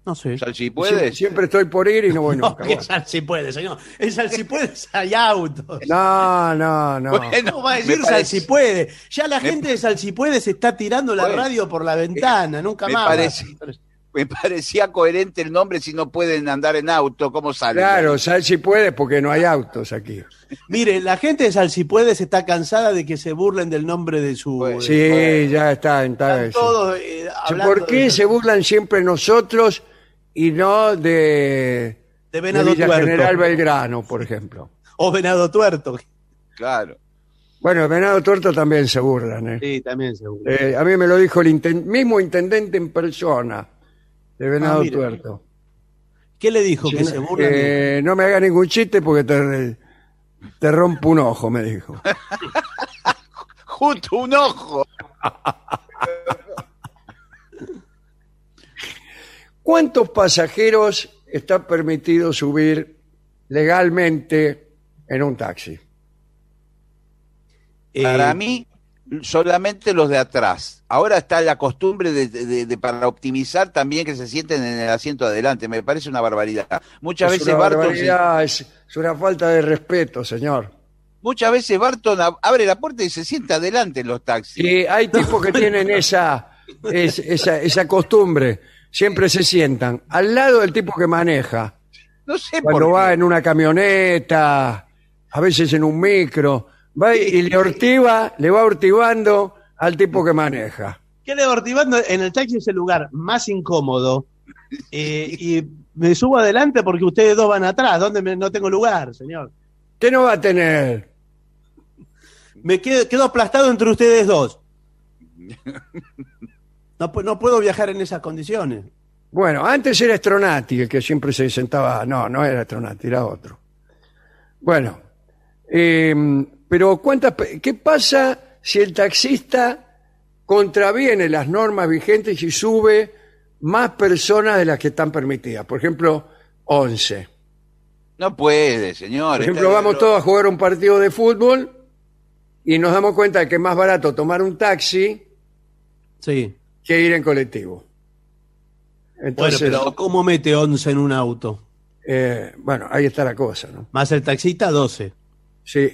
No sé. si Sie- puedes. Siempre estoy por ir y no voy No, nunca. que es al si puede, señor. Es al si puede, hay autos. No, no, no. Bueno, ¿Cómo va a decir sal si puede? Ya la gente de sal si puede se está tirando la Bueno, radio por la ventana, nunca me más. parece- me parecía coherente el nombre si no pueden andar en auto, ¿cómo sale? Claro, sal si puedes porque no hay autos aquí. Mire, la gente de Salsipuedes está cansada de que se burlen del nombre de su. Pues, Sí, ya está. está Están todos eh, hablando ¿Por qué de- se burlan siempre nosotros y no de, De Venado Villa Tuerto. General Belgrano, por ejemplo? O Venado Tuerto. Claro. Bueno, de Venado Tuerto también se burlan. ¿eh? Sí, también seguro. Eh, a mí me lo dijo el inten- mismo intendente en persona de Venado Ah. Tuerto. ¿Qué le dijo? que se burlan. de- Eh, no me haga ningún chiste porque te, te rompo un ojo, me dijo. Junto un ojo. ¿Cuántos pasajeros está permitido subir legalmente en un taxi? Eh, Para mí, solamente los de atrás. Ahora está la costumbre de, de- de- para optimizar también que se sienten en el asiento de adelante. Me parece una barbaridad. Muchas es veces una Barton, barbaridad, es, es una falta de respeto, señor. muchas veces Barton ab- abre la puerta y se sienta adelante en los taxis. Y hay tipos que tienen esa, es- esa, esa costumbre. Siempre se sientan al lado del tipo que maneja. No sé Cuando por va qué. en una camioneta, a veces en un micro, va y, y le ortiva, le va ortivando al tipo que maneja. ¿Qué le ortivando en el taxi es el lugar más incómodo? Eh, y me subo adelante porque ustedes dos van atrás. ¿Dónde me- no tengo lugar, señor? ¿Qué no va a tener? Me quedo, quedo aplastado entre ustedes dos. No, no puedo viajar en esas condiciones. Bueno, antes era Stronati el que siempre se sentaba. No, no era Stronati, era otro. Bueno, eh, pero ¿cuántas, ¿qué pasa si el taxista contraviene las normas vigentes y sube más personas de las que están permitidas? Por ejemplo, 11. No puede, señor. Por ejemplo, Está- vamos lo- todos a jugar un partido de fútbol y nos damos cuenta de que es más barato tomar un taxi Sí. Que ir en colectivo. Entonces, bueno, pero ¿cómo mete 11 en un auto? eh, bueno, ahí está la cosa, ¿no? Más el taxista, 12. Sí.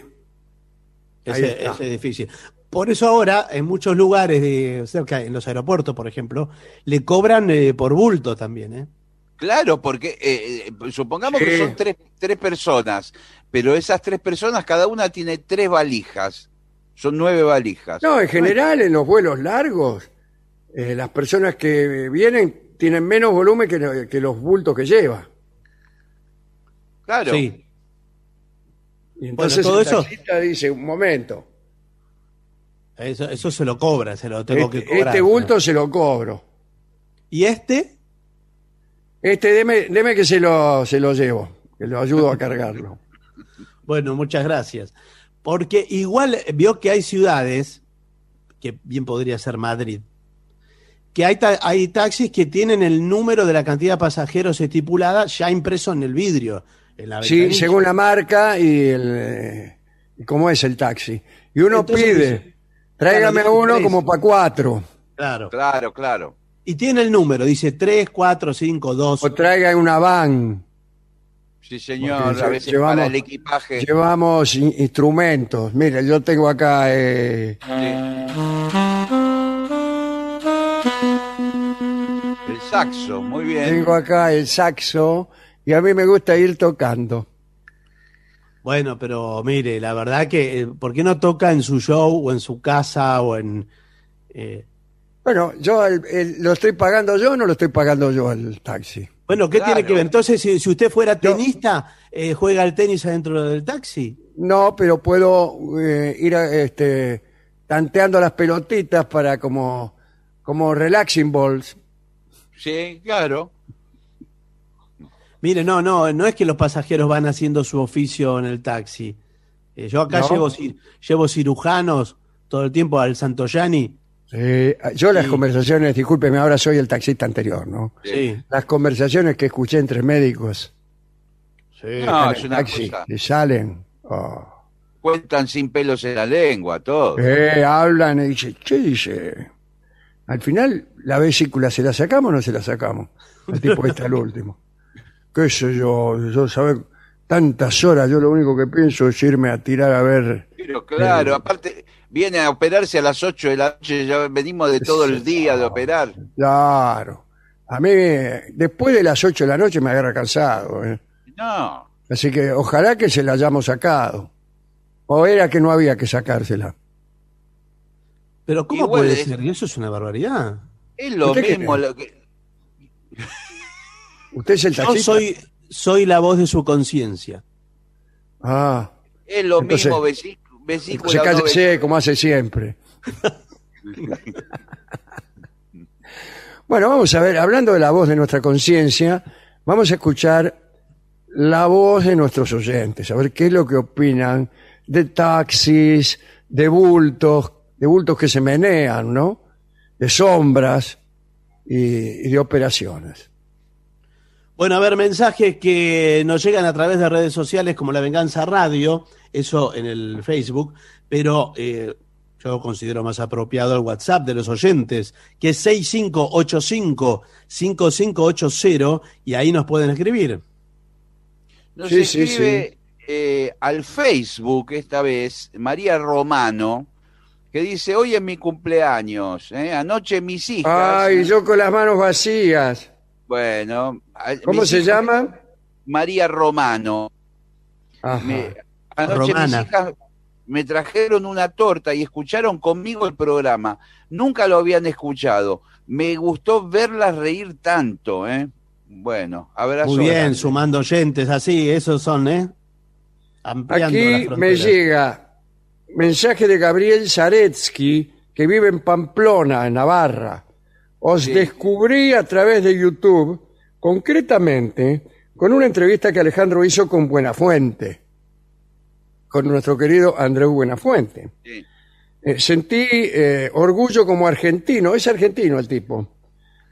Ese, es difícil. Por eso ahora, en muchos lugares, de, cerca, en los aeropuertos, por ejemplo, le cobran eh, por bulto también, ¿eh? Claro, porque eh, eh, supongamos Sí. que son tres, tres personas, pero esas tres personas, cada una tiene tres valijas. Son nueve valijas. No, en general, en los vuelos largos, eh, las personas que vienen tienen menos volumen que, que los bultos que lleva. Claro. Sí. Y entonces todo el eso- taxista dice, un momento, Eso, eso se lo cobra, se lo tengo este, que cobrar. este bulto se lo cobro. ¿Y este? Este, deme, deme que se lo, se lo llevo, que lo ayudo a cargarlo. Bueno, muchas gracias. Porque igual vio que hay ciudades, que bien podría ser Madrid, que hay, ta- hay taxis que tienen el número de la cantidad de pasajeros estipulada ya impreso en el vidrio. En la Sí, según la marca y, el, eh, cómo es el taxi. Y uno Entonces pide, dice, tráigame claro, uno como para cuatro, Claro. Claro, claro. Y tiene el número, dice 3, 4, 5, 2. o traiga una van. Sí, señor. Porque A veces llevamos- para el equipaje. Llevamos in- instrumentos. Mire, yo tengo acá eh, El saxo, muy bien. tengo acá el saxo y a mí me gusta ir tocando. Bueno, pero mire, la verdad que, eh, ¿por qué no toca en su show o en su casa o en... eh, Bueno, yo el- el- lo estoy pagando yo o no lo estoy pagando yo el taxi. Bueno, ¿qué Claro. tiene que ver? Entonces, si, si usted fuera tenista, eh, ¿juega al tenis adentro del taxi? No, pero puedo eh, ir a, este, tanteando las pelotitas para como, como relaxing balls. Sí, claro. Mire, no, no, no es que los pasajeros van haciendo su oficio en el taxi. Eh, yo acá ¿No? llevo, llevo cirujanos todo el tiempo al Santoyani. Eh, yo las Sí. conversaciones, discúlpeme, ahora soy el taxista anterior, ¿no? Sí. Las conversaciones que escuché entre médicos sí. No, es una taxi, cosa. que salen, oh, Cuentan sin pelos en la lengua, todo. eh, hablan y dicen, ¿qué dice? Al final, ¿la vesícula se la sacamos o no se la sacamos? El tipo está al último. ¿Qué sé yo? Yo, ¿sabes? Tantas horas, yo lo único que pienso es irme a tirar a ver Pero claro, Eh. aparte viene a operarse a las 8 de la noche, ya venimos de todo el día de operar. Claro. A mí, después de las 8 de la noche me agarra cansado. ¿eh? No. Así que ojalá que se la hayamos sacado. O era que no había que sacársela. Pero ¿cómo Igual puede es- ser? Eso es una barbaridad. Es lo ¿Usted qué mismo. lo que- ¿Usted es el Yo taxista? soy, soy la voz de su conciencia. Ah, es lo Entonces- mismo vesi- vesícula. se no cállese vesícula. como hace siempre. bueno, vamos a ver, hablando de la voz de nuestra conciencia, vamos a escuchar la voz de nuestros oyentes, a ver qué es lo que opinan de taxis, de bultos, de bultos que se menean, ¿no? De sombras y, y de operaciones. Bueno, a ver, mensajes que nos llegan a través de redes sociales como La Venganza Radio, eso en el Facebook, pero eh, yo considero más apropiado el WhatsApp de los oyentes, que es 6585-5580, y ahí nos pueden escribir. Nos Sí, sí, escribe eh, al Facebook esta vez María Romano, que dice, hoy es mi cumpleaños, ¿eh? anoche mis hijas... Ay, yo con las manos vacías. Bueno, ¿Cómo se llama? María Romano. Ajá. Me- anoche Romana. mis hijas me trajeron una torta y escucharon conmigo el programa. Nunca lo habían escuchado. Me gustó verlas reír tanto, ¿eh? Bueno, abrazo. Muy bien, grande. sumando oyentes, así, esos son, ¿eh? Ampliando Aquí me llega mensaje de Gabriel Zaretsky, que vive en Pamplona, en Navarra. Os Sí. descubrí a través de YouTube, concretamente, con una entrevista que Alejandro hizo con Buenafuente, con nuestro querido Andreu Buenafuente. Sí. Eh, sentí eh, orgullo como argentino, es argentino el tipo,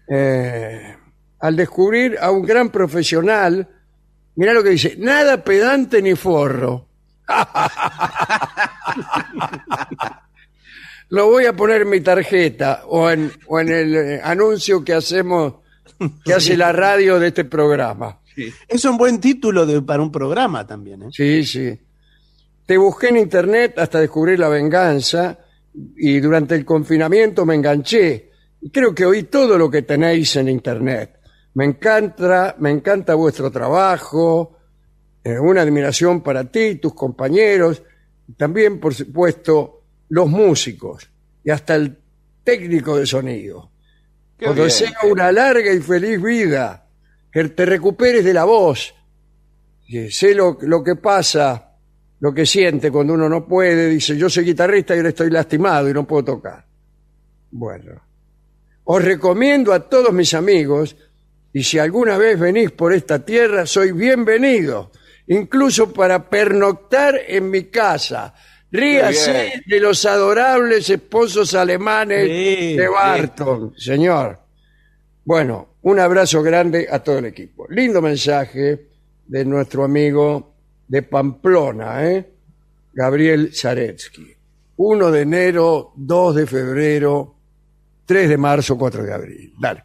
eh, al descubrir a un gran profesional, mira lo que dice, nada pedante ni forro. lo voy a poner en mi tarjeta o en, o en el eh, anuncio que hacemos, que hace la radio de este programa. Es un buen título de, para un programa también, ¿eh? Sí, sí. Te busqué en internet hasta descubrir la venganza y durante el confinamiento me enganché. Y creo que oí todo lo que tenéis en internet. Me encanta, me encanta vuestro trabajo, eh, una admiración para ti y tus compañeros, también, por supuesto, los músicos y hasta el técnico de sonido. Qué Os bien. deseo una larga y feliz vida, que te recuperes de la voz. Que sé lo, lo que pasa, lo que siente cuando uno no puede. Dice, yo soy guitarrista y ahora estoy lastimado y no puedo tocar. Bueno, os recomiendo a todos mis amigos, y si alguna vez venís por esta tierra, soy bienvenido, incluso para pernoctar en mi casa. Ríase de los adorables esposos alemanes Sí, de sí. Barton, señor. Bueno, un abrazo grande a todo el equipo. Lindo mensaje de nuestro amigo de Pamplona, ¿eh? Gabriel Zaretsky. 1 de enero, 2 de febrero, 3 de marzo, 4 de abril. Dale.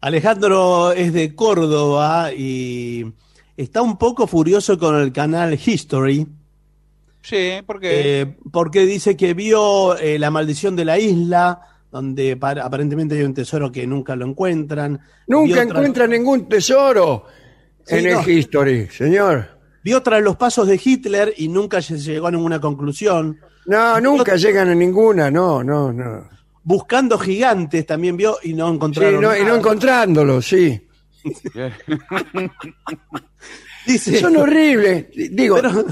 Alejandro es de Córdoba y está un poco furioso con el canal History Sí, porque eh, porque dice que vio eh, la maldición de la isla, donde pa- aparentemente hay un tesoro que nunca lo encuentran. Nunca Vio tra- encuentra ningún tesoro Sí, en no. el History, señor. Vio tras los pasos de Hitler y nunca se llegó a ninguna conclusión. No, nunca llegan a ninguna, no, no, no. Buscando gigantes también vio y no Sí, encontraron. no, y no encontrándolo, sí. Dice, Son horribles. Digo, pero-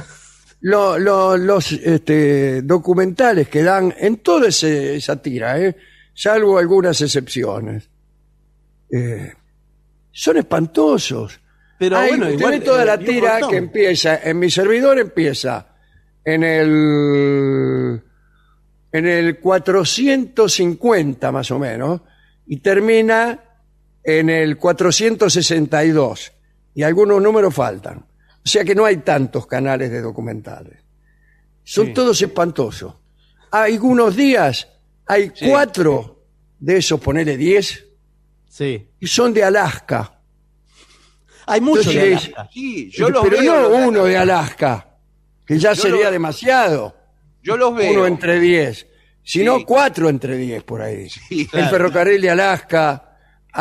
lo- lo- los este, documentales que dan en toda ese- esa tira, ¿eh? salvo algunas excepciones, eh, son espantosos. pero Hay- bueno, igual, ve toda eh, la tira que empieza, en mi servidor empieza en el en el 450 más o menos y termina en el 462 y algunos números faltan. O sea que no hay tantos canales de documentales. Son Sí. todos espantosos. Hay algunos días hay Sí. cuatro de esos, ponele 10, Sí. y son de Alaska. Hay muchos de Alaska. sí, yo los Pero veo. no los- uno de Alaska, que ya Yo sería lo- demasiado. Yo los veo. Uno entre 10, sino Sí. cuatro entre 10 por ahí. Sí, El ferrocarril de Alaska,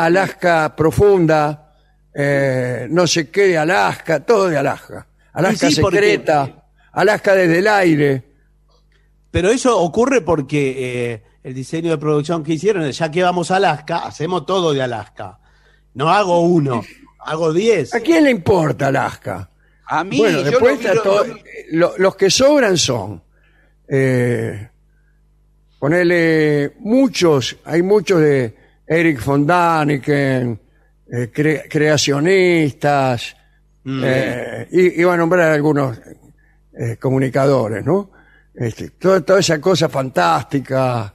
Alaska profunda, eh, no sé qué de Alaska, todo de Alaska. Alaska Y sí, porque- secreta, Alaska desde el aire. Pero eso ocurre porque eh, el diseño de producción que hicieron, es, ya que vamos a Alaska, hacemos todo de Alaska. No hago uno, hago diez. ¿A quién le importa Alaska? A mí, bueno, yo después lo- lo- lo- los que sobran son, eh, ponele muchos, hay muchos de Eric von Daniken, eh, cre- creacionistas, Mm. eh, y iba a nombrar algunos eh, comunicadores, ¿no? Este, toda, toda esa cosa fantástica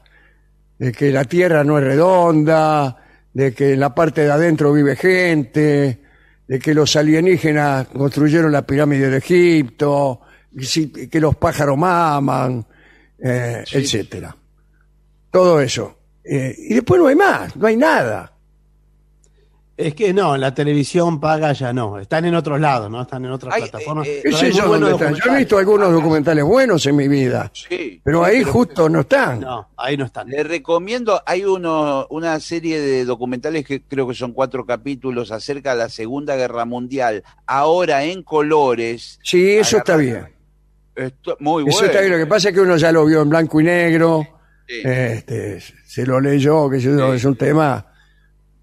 de que la Tierra no es redonda, de que en la parte de adentro vive gente, de que los alienígenas construyeron la pirámide de Egipto, que los pájaros maman, eh, etcétera. Todo eso. Eh, y después no hay más, no hay nada. Es que no, la televisión paga ya no. Están en otros lados, ¿no? Están en otras Ay, plataformas. eh, eh, ¿Qué Pero sé hay yo buenos dónde están? Yo he visto algunos documentales buenos en mi vida, Sí, pero sí, ahí pero- justo no están. No, ahí no están. Le recomiendo, hay uno, una serie de documentales que creo que son cuatro capítulos acerca de la Segunda Guerra Mundial, ahora en colores. Sí, eso está bien. Esto- muy Eso bueno. está bien. Lo que pasa es que uno ya lo vio en blanco y negro, Sí. este, se lo leyó, que es un tema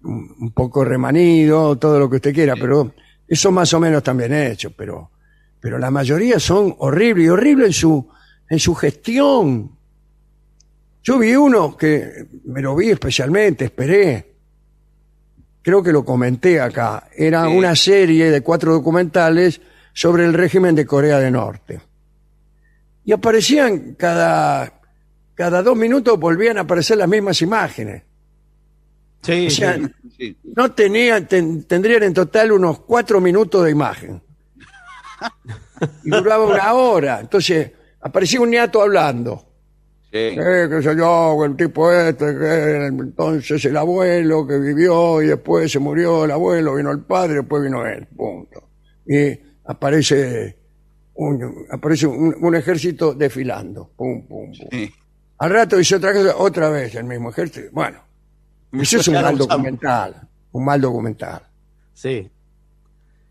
un poco remanido, todo lo que usted quiera, pero eso más o menos también hecho, pero, pero la mayoría son horribles y horribles en su, en su gestión. Yo vi uno que me lo vi especialmente, esperé. Creo que lo comenté acá. Era Sí. una serie de cuatro documentales sobre el régimen de Corea del Norte. Y aparecían cada, cada dos minutos volvían a aparecer las mismas imágenes. Sí, O sea, sí. Sí. no tenían, ten- tendrían en total unos cuatro minutos de imagen. Y duraba una hora. Entonces, aparecía un niato hablando. Sí. Eh, sé yo, el tipo este, que entonces el abuelo que vivió y después se murió el abuelo, vino el padre, después vino él, punto. Y aparece un, aparece un, un ejército desfilando, pum, pum, pum. Sí. Al rato dice otra cosa, otra vez el mismo ejército. Bueno, eso es un mal documental, un mal documental. Sí.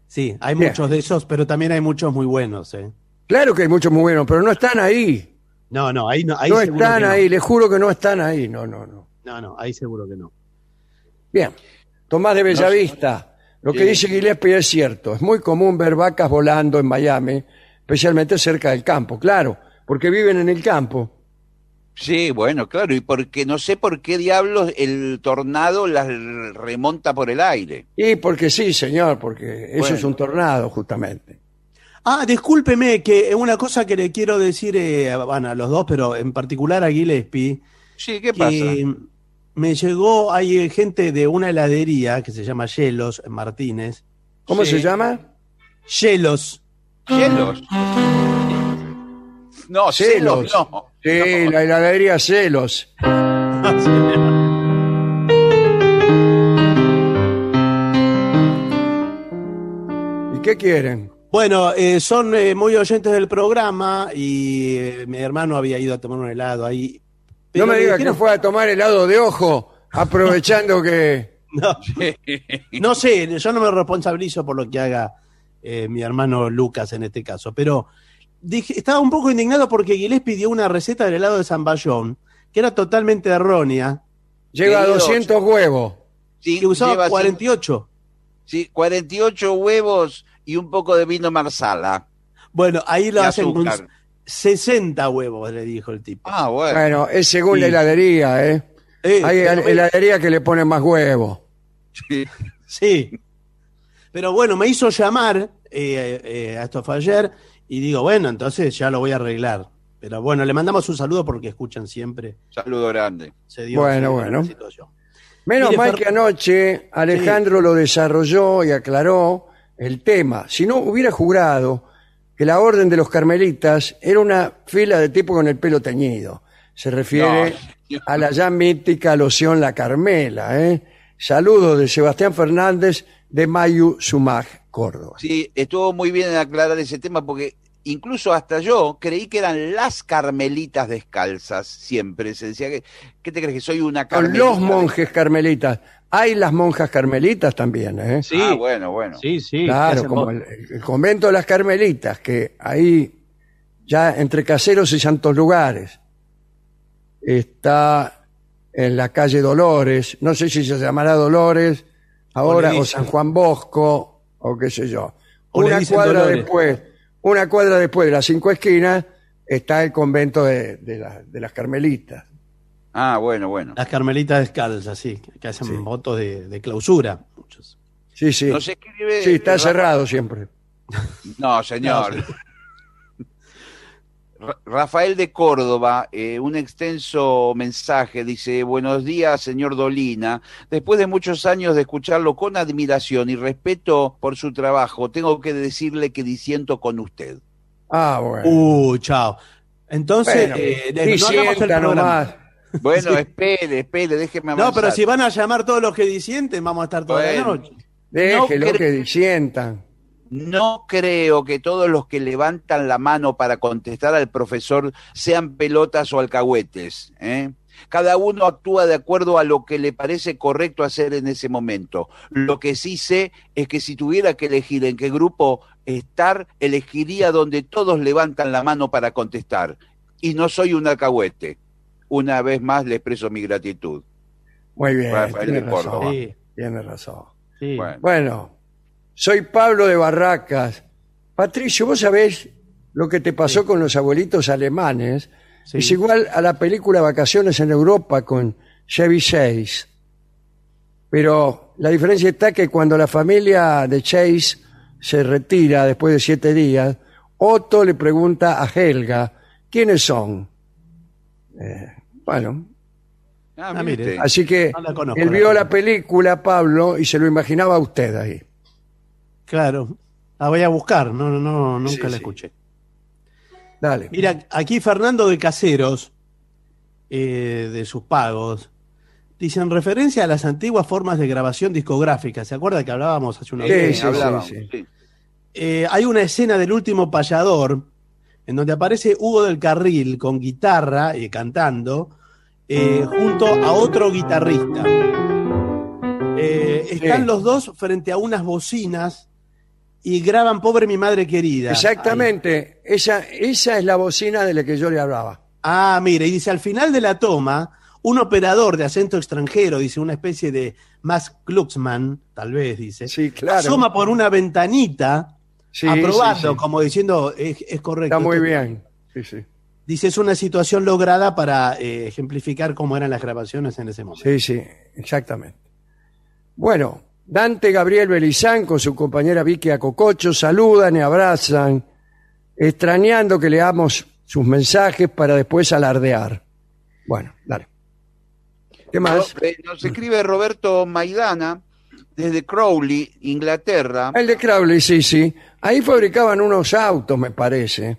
Sí, hay Bien. muchos de esos, pero también hay muchos muy buenos, ¿eh? Claro que hay muchos muy buenos, pero no están ahí. No, no, ahí no. Ahí no están no. ahí, les juro que no están ahí. No, no, no. No, no, ahí seguro que no. Bien, Tomás de Bellavista. Lo que Sí. dice Gillespie es cierto. Es muy común ver vacas volando en Miami, especialmente cerca del campo. Claro, porque viven en el campo. Sí, bueno, claro, y porque no sé por qué diablos el tornado las remonta por el aire. Y porque sí, señor, porque eso Bueno. es un tornado, justamente. Ah, discúlpeme, que una cosa que le quiero decir eh, bueno, a los dos, pero en particular a Gillespie, Sí, ¿qué que pasa? me llegó, hay gente de una heladería que se llama Yelos en Martínez. ¿Cómo Sí. se llama? Yelos. Celos. No, celos, no. Sí, la heladería Celos. ¿Y qué quieren? Bueno, eh, son eh, muy oyentes del programa y eh, mi hermano había ido a tomar un helado ahí. Pero no me le diga que dijeron- fue a tomar helado de ojo, aprovechando que... No, no sé, yo no me responsabilizo por lo que haga eh, mi hermano Lucas en este caso, pero dije, estaba un poco indignado porque Gillespie dio una receta del helado de San Bayón que era totalmente errónea, Lleva Querido, 200 huevos. Sí, que usaba lleva 48. sí, 48 huevos y un poco de vino marsala. Bueno, ahí lo hacen con azúcar. 60 huevos, le dijo el tipo. Ah, bueno. Bueno, es según Sí. la heladería, ¿eh? Eh, Hay pero- heladería que le ponen más huevos. Sí. Sí. Pero bueno, me hizo llamar, eh, eh, a esto fue ayer, y digo, bueno, entonces ya lo voy a arreglar. Pero bueno, le mandamos un saludo porque escuchan siempre. Saludo grande. Se dio, Bueno, bueno. situación. Menos Mire, mal que anoche Alejandro lo desarrolló y aclaró el tema. Si no, hubiera jurado que la orden de los carmelitas era una fila de tipo con el pelo teñido. Se refiere No. a la ya mítica loción La Carmela. ¿eh? Saludos de Sebastián Fernández de Mayu Sumag, Córdoba. Sí, estuvo muy bien en aclarar ese tema porque incluso hasta yo creí que eran las carmelitas descalzas, siempre se decía que, ¿qué te crees que soy una Son carmelita? los monjes carmelitas. Hay las monjas carmelitas también, ¿eh? Sí, Ah, bueno, bueno. sí, sí. claro, como el, el convento de las carmelitas, que ahí, ya entre caseros y santos lugares, está en la calle Dolores, no sé si se llamará Dolores ahora, o. San Juan Bosco, o qué sé yo. O Una cuadra Dolores. después, una cuadra después de las cinco esquinas, está el convento de, de la- de las carmelitas. Ah, bueno, bueno. Las carmelitas descalzas, sí, que hacen votos de, de clausura. Muchos. Sí, sí. Nos escribe. Sí, está cerrado siempre. No, señor. Ra- Rafael de Córdoba, eh, un extenso mensaje, dice, buenos días, señor Dolina. Después de muchos años de escucharlo con admiración y respeto por su trabajo, tengo que decirle que disiento con usted. Ah, bueno. Uh, chao. Entonces, Bueno, eh, de- no hagamos el disienta programa. nomás. Bueno, espere, espere, déjeme avanzar. No, pero si van a llamar todos los que disienten, vamos a estar toda la noche. Déjelo No que disientan. No creo que todos los que levantan la mano para contestar al profesor sean pelotas o alcahuetes. ¿eh? Cada uno actúa de acuerdo a lo que le parece correcto hacer en ese momento. Lo que sí sé es que si tuviera que elegir en qué grupo estar, elegiría donde todos levantan la mano para contestar. Y no soy un alcahuete. Una vez más le expreso mi gratitud. Muy bien, Rafael tiene razón. Sí, Tiene razón. sí. Bueno. Bueno, soy Pablo de Barracas. Patricio, ¿vos sabés lo que te pasó con los abuelitos alemanes? Sí. Es igual a la película Vacaciones en Europa con Chevy Chase. Pero la diferencia está que cuando la familia de Chase se retira después de siete días, Otto le pregunta a Helga, ¿quiénes son? Eh, bueno, Ah, mire así que No la conozco, él vio la película, Pablo, y se lo imaginaba a usted ahí. Claro. La voy a buscar, no, no, no nunca Sí, la sí. escuché. Dale. Mira, aquí Fernando de Caseros, eh, de sus pagos, dice en referencia a las antiguas formas de grabación discográfica. ¿Se acuerda que hablábamos hace unos días? sí, hablábamos, sí. Eh, hay una escena del último payador en donde aparece Hugo del Carril con guitarra y cantando eh, junto a otro guitarrista. Están los dos frente a unas bocinas y graban Pobre mi madre querida. Exactamente, esa, esa es la bocina de la que yo le hablaba. Ah, mire, y dice, al final de la toma, un operador de acento extranjero, dice, una especie de Max Glucksmann, tal vez, dice, Sí, claro. asoma por una ventanita, Sí, aprobando, sí. como diciendo, es, es correcto. Está muy Esto- bien. Sí, sí. Dice, es una situación lograda para eh, ejemplificar cómo eran las grabaciones en ese momento. Sí, sí, exactamente. Bueno, Dante Gabriel Belizán con su compañera Vicky Acococho saludan y abrazan, extrañando que leamos sus mensajes para después alardear. Bueno, dale. ¿Qué más? Eh, Nos escribe Roberto Maidana desde Crowley, Inglaterra. El de Crowley, sí, sí. Ahí fabricaban unos autos, me parece.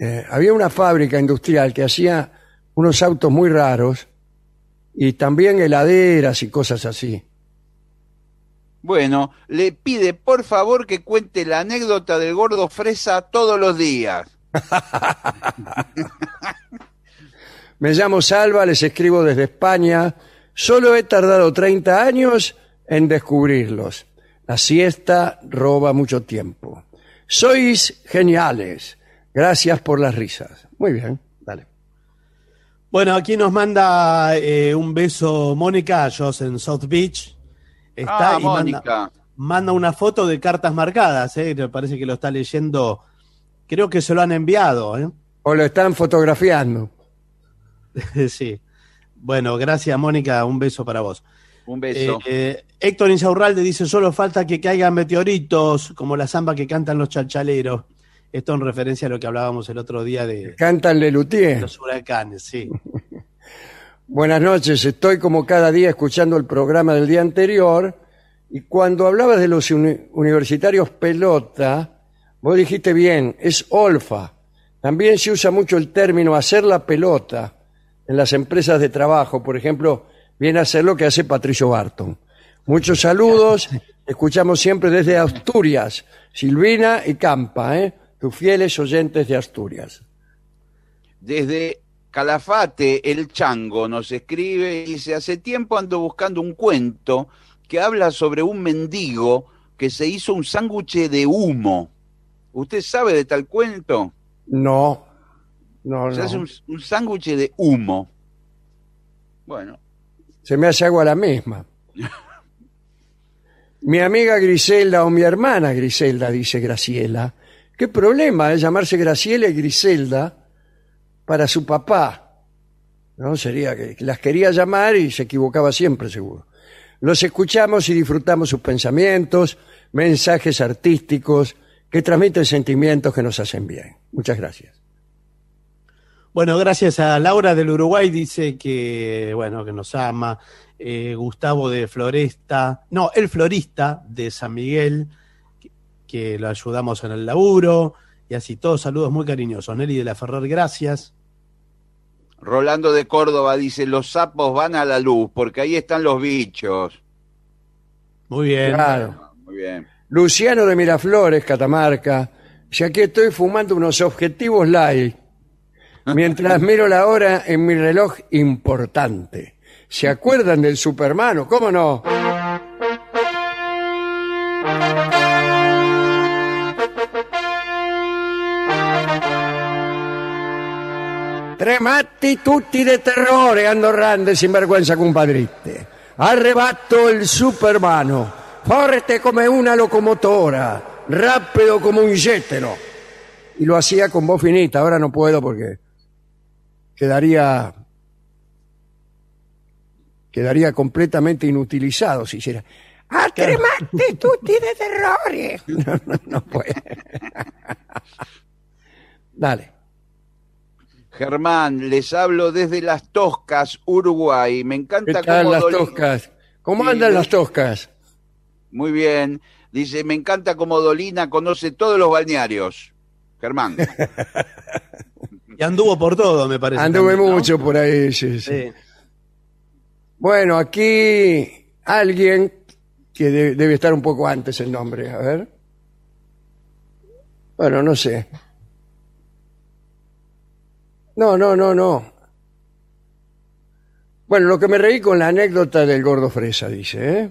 Eh, había una fábrica industrial que hacía unos autos muy raros y también heladeras y cosas así. Bueno, le pide por favor que cuente la anécdota del gordo fresa todos los días. Me llamo Salva, les escribo desde España. Solo he tardado 30 años en descubrirlos. La siesta roba mucho tiempo. Sois geniales. Gracias por las risas. Muy bien, dale. Bueno, aquí nos manda eh, un beso Mónica Joss en South Beach. Está ah, y manda, Mónica. manda una foto de cartas marcadas, eh, me parece que lo está leyendo. Creo que se lo han enviado, ¿eh? O lo están fotografiando. sí. Bueno, gracias Mónica, un beso para vos. Un Eh, beso. eh, Héctor Insaurralde dice, solo falta que caigan meteoritos, como la samba que cantan los chalchaleros. Esto en referencia a lo que hablábamos el otro día de Cantan Lelutier. los huracanes, sí. Buenas noches, estoy como cada día escuchando el programa del día anterior y cuando hablabas de los uni- universitarios pelota, vos dijiste bien, es olfa. También se usa mucho el término hacer la pelota en las empresas de trabajo, por ejemplo, viene a hacer lo que hace Patricio Barton. Muchos saludos, escuchamos siempre desde Asturias, Silvina y Campa, ¿eh? tus fieles oyentes de Asturias. Desde Calafate, el chango nos escribe y dice, hace tiempo ando buscando un cuento que habla sobre un mendigo que se hizo un sándwich de humo. ¿Usted sabe de tal cuento? No, no, Se hace un, un sándwich de humo. Bueno, Se me hace agua la misma. Mi amiga Griselda o mi hermana Griselda, dice Graciela. ¿Qué problema es llamarse Graciela y Griselda para su papá? No, sería que las quería llamar y se equivocaba siempre, seguro. Los escuchamos y disfrutamos sus pensamientos, mensajes artísticos que transmiten sentimientos que nos hacen bien. Muchas gracias. Bueno, gracias a Laura del Uruguay, dice que, bueno, que nos ama. Eh, Gustavo de Floresta, no, el florista de San Miguel, que, que lo ayudamos en el laburo. Y así, todos saludos muy cariñosos. Nelly de la Ferrer, gracias. Rolando de Córdoba dice, los sapos van a la luz porque ahí están los bichos. Muy bien. Claro. Muy bien. Luciano de Miraflores, Catamarca. Si aquí estoy fumando unos objetivos light, mientras miro la hora en mi reloj importante. ¿Se acuerdan del Supermano? ¿Cómo no? Tremati tutti de terrore, andorrande sinvergüenza compadrite. Arrebato il Supermano, forte come una locomotora, rápido como un yétero. Y lo hacía con voz finita, ahora no puedo porque quedaría quedaría completamente inutilizado si hiciera ¡Ah, tremati tutti de terrore! No, no, no puede. Dale. Germán, les hablo desde Las Toscas, Uruguay. Me ¿Qué encanta tal cómo las Dolina- toscas? ¿Cómo Sí, andan las toscas? Muy bien. Dice, me encanta cómo Dolina conoce todos los balnearios. Germán. Y anduvo por todo, me parece. Anduve también, ¿no? mucho por ahí, sí, sí. Sí. Bueno, aquí alguien que de- debe estar un poco antes el nombre, a ver. Bueno, no sé. No, no, no, no. Bueno, lo que me reí con la anécdota del gordo fresa, dice, ¿eh?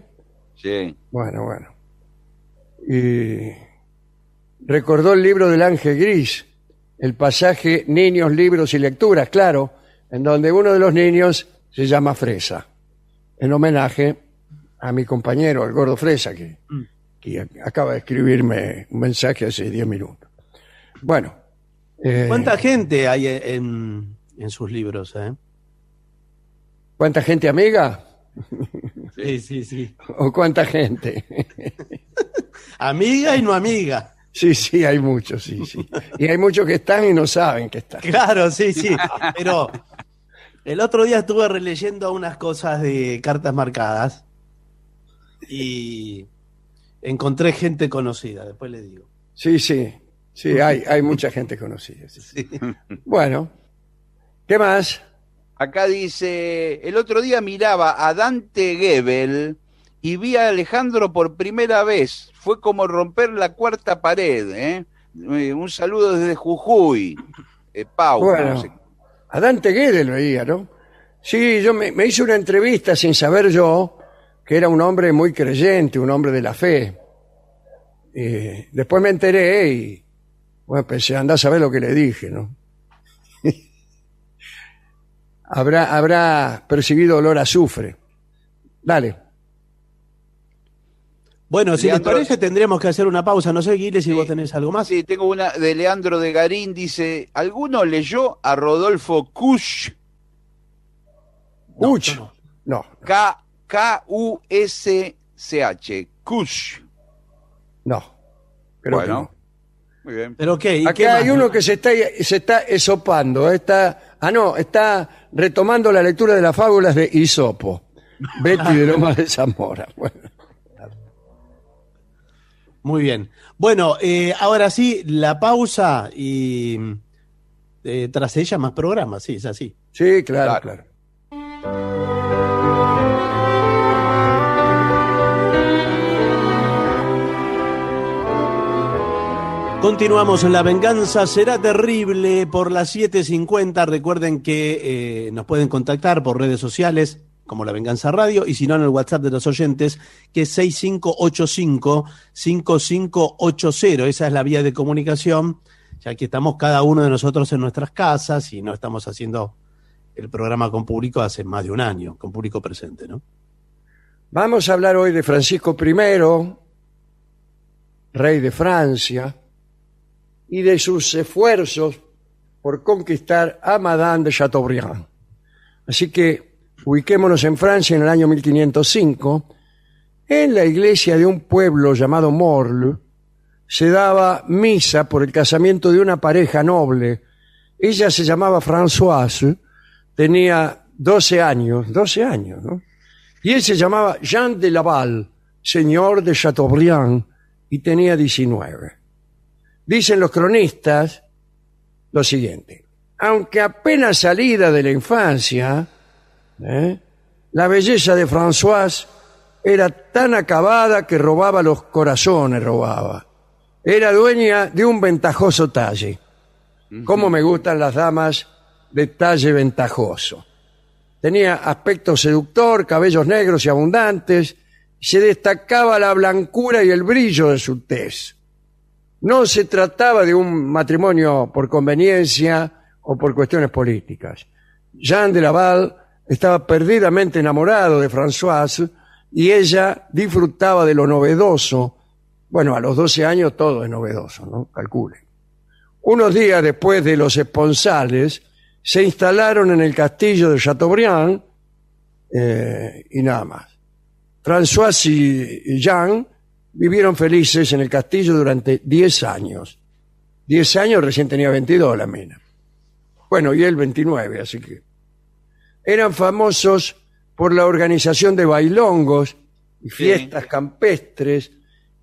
Sí. Bueno, bueno. Y recordó el libro del ángel gris, el pasaje Niños, libros y lecturas, claro, en donde uno de los niños se llama Fresa, en homenaje a mi compañero, el gordo Fresa, que, que acaba de escribirme un mensaje hace 10 minutos. Bueno. Eh, ¿Cuánta gente hay en, en sus libros? Eh? ¿Cuánta gente amiga? Sí, sí, sí. ¿O cuánta gente? Amiga y no amiga. Sí, sí, hay muchos, sí, sí. Y hay muchos que están y no saben que están. Claro, sí, sí. Pero el otro día estuve releyendo unas cosas de cartas marcadas y encontré gente conocida, después le digo. Sí, sí, sí, hay, hay mucha gente conocida. sí. Bueno, ¿qué más? Acá dice, el otro día miraba a Dante Gebel y vi a Alejandro por primera vez. Fue como romper la cuarta pared. ¿eh? Eh, Un saludo desde Jujuy. Eh, Pau. Bueno, no sé. a Dante Guedes lo oía, ¿no? Sí, yo me, me hice una entrevista sin saber yo que era un hombre muy creyente, un hombre de la fe. Y después me enteré y, bueno, pensé, anda a saber lo que le dije, ¿no? habrá, habrá percibido olor a azufre. Dale. Bueno, si les parece tendremos que hacer una pausa. No sé, Guile, si Sí. vos tenés algo más. Sí, tengo una de Leandro de Garín. Dice, ¿alguno leyó a Rodolfo Kusch? No, yo no. No, K- K-U-S-C-H. Kusch. no. Creo que Bueno. Muy bien. ¿Pero qué? ¿Y Acá qué hay más? uno que se está, se está esopando, ¿eh? está, ah no, está retomando la lectura de las fábulas de Isopo, Betty de Lomas de Zamora. Bueno, Muy bien. Bueno, eh, ahora sí, la pausa y eh, tras ella más programas, sí, es así. sí, claro, Claro. claro. Continuamos en La Venganza Será Terrible por las 7.50. Recuerden que eh, nos pueden contactar por redes sociales como La Venganza Radio y si no en el WhatsApp de los oyentes que es 6585-5580. Esa es la vía de comunicación, ya que estamos cada uno de nosotros en nuestras casas y no estamos haciendo el programa con público hace más de un año, con público presente, ¿no? Vamos a hablar hoy de Francisco I, rey de Francia, y de sus esfuerzos por conquistar a Madame de Chateaubriand. Así que ubiquémonos en Francia en el año 1505. En la iglesia de un pueblo llamado Morle se daba misa por el casamiento de una pareja noble. Ella se llamaba Françoise, tenía 12 años, 12 años, ¿no? Y él se llamaba Jean de Laval, señor de Chateaubriand, y tenía 19. Dicen los cronistas lo siguiente, aunque apenas salida de la infancia, ¿eh? la belleza de François era tan acabada que robaba los corazones, robaba. Era dueña de un ventajoso talle. Como me gustan las damas de talle ventajoso. Tenía aspecto seductor, cabellos negros y abundantes, se destacaba la blancura y el brillo de su tez. No se trataba de un matrimonio por conveniencia o por cuestiones políticas. Jean de Laval estaba perdidamente enamorado de Françoise y ella disfrutaba de lo novedoso. Bueno, a los 12 años todo es novedoso, ¿no? Calcule. Unos días después de los esponsales, se instalaron en el castillo de Chateaubriand eh, y nada más. François y Jean vivieron felices en el castillo durante 10 años. 10 años recién tenía 22 la mina. Bueno, y él 29, así que. Eran famosos por la organización de bailongos y fiestas campestres,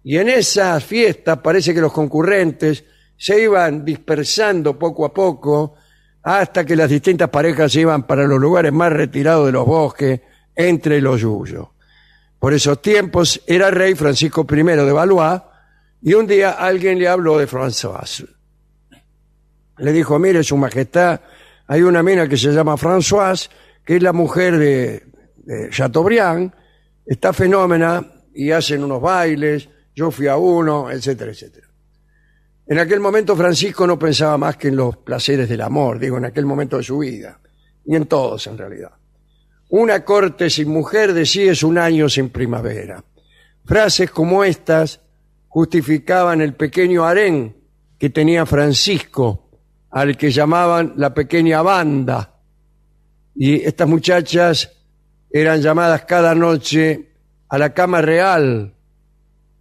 y en esas fiestas parece que los concurrentes se iban dispersando poco a poco hasta que las distintas parejas se iban para los lugares más retirados de los bosques entre los yuyos. Por esos tiempos era rey Francisco I de Valois y un día alguien le habló de François. Le dijo, mire, su majestad, hay una mina que se llama Françoise, que es la mujer de, de Chateaubriand, está fenómena y hacen unos bailes, yo fui a uno, etcétera, etcétera. En aquel momento Francisco no pensaba más que en los placeres del amor, digo, en aquel momento de su vida, y en todos en realidad. Una corte sin mujer de es un año sin primavera. Frases como estas justificaban el pequeño harén que tenía Francisco, al que llamaban la pequeña banda. Y estas muchachas eran llamadas cada noche a la cama real.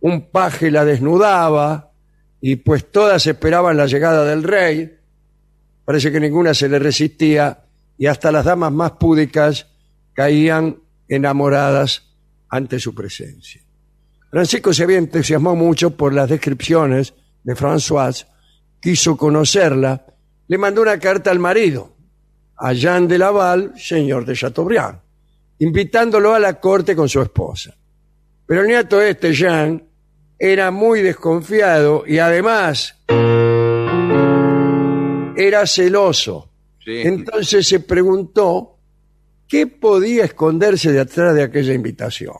Un paje la desnudaba, y pues todas esperaban la llegada del rey, parece que ninguna se le resistía y hasta las damas más púdicas caían enamoradas ante su presencia. Francisco se había entusiasmado mucho por las descripciones de Françoise, quiso conocerla, le mandó una carta al marido, a Jean de Laval, señor de Chateaubriand, invitándolo a la corte con su esposa. Pero el nieto este, Jean, era muy desconfiado y además era celoso. Entonces se preguntó qué podía esconderse detrás de aquella invitación.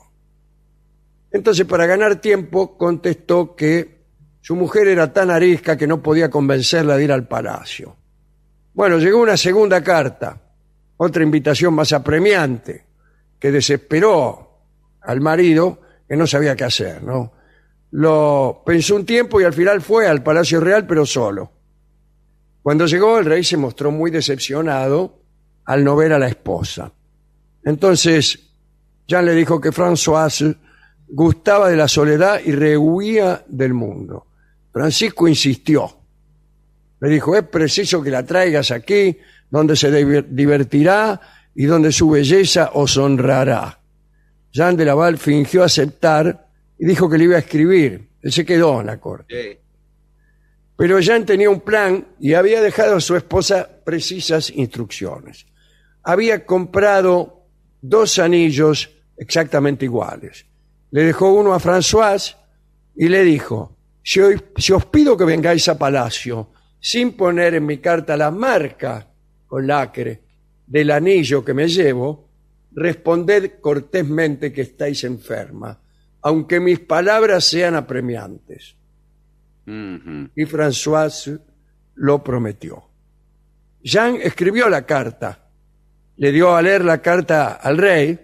Entonces, para ganar tiempo, contestó que su mujer era tan arisca que no podía convencerla de ir al palacio. Bueno, llegó una segunda carta, otra invitación más apremiante, que desesperó al marido, que no sabía qué hacer, ¿no? Lo pensó un tiempo y al final fue al Palacio Real, pero solo. Cuando llegó, el rey se mostró muy decepcionado al no ver a la esposa. Entonces, Jean le dijo que François gustaba de la soledad y rehuía del mundo. Francisco insistió. Le dijo, es preciso que la traigas aquí, donde se divertirá y donde su belleza os honrará. Jean de Laval fingió aceptar y dijo que le iba a escribir. Él se quedó en la corte. Pero Jean tenía un plan y había dejado a su esposa precisas instrucciones. Había comprado dos anillos exactamente iguales. Le dejó uno a François y le dijo, si, hoy- si os pido que vengáis a palacio sin poner en mi carta la marca con lacre del anillo que me llevo, responded cortésmente que estáis enferma, aunque mis palabras sean apremiantes. Y François lo prometió. Jean escribió la carta, le dio a leer la carta al rey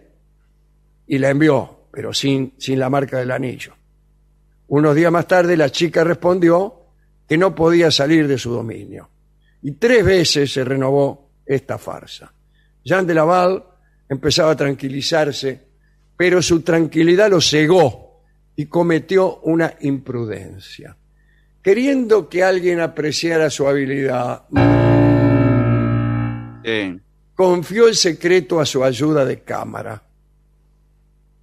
y la envió, pero sin, sin la marca del anillo. Unos días más tarde la chica respondió que no podía salir de su dominio. Y tres veces se renovó esta farsa. Jean de Laval empezaba a tranquilizarse, pero su tranquilidad lo cegó y cometió una imprudencia. Queriendo que alguien apreciara su habilidad, Sí. Confió el secreto a su ayuda de cámara.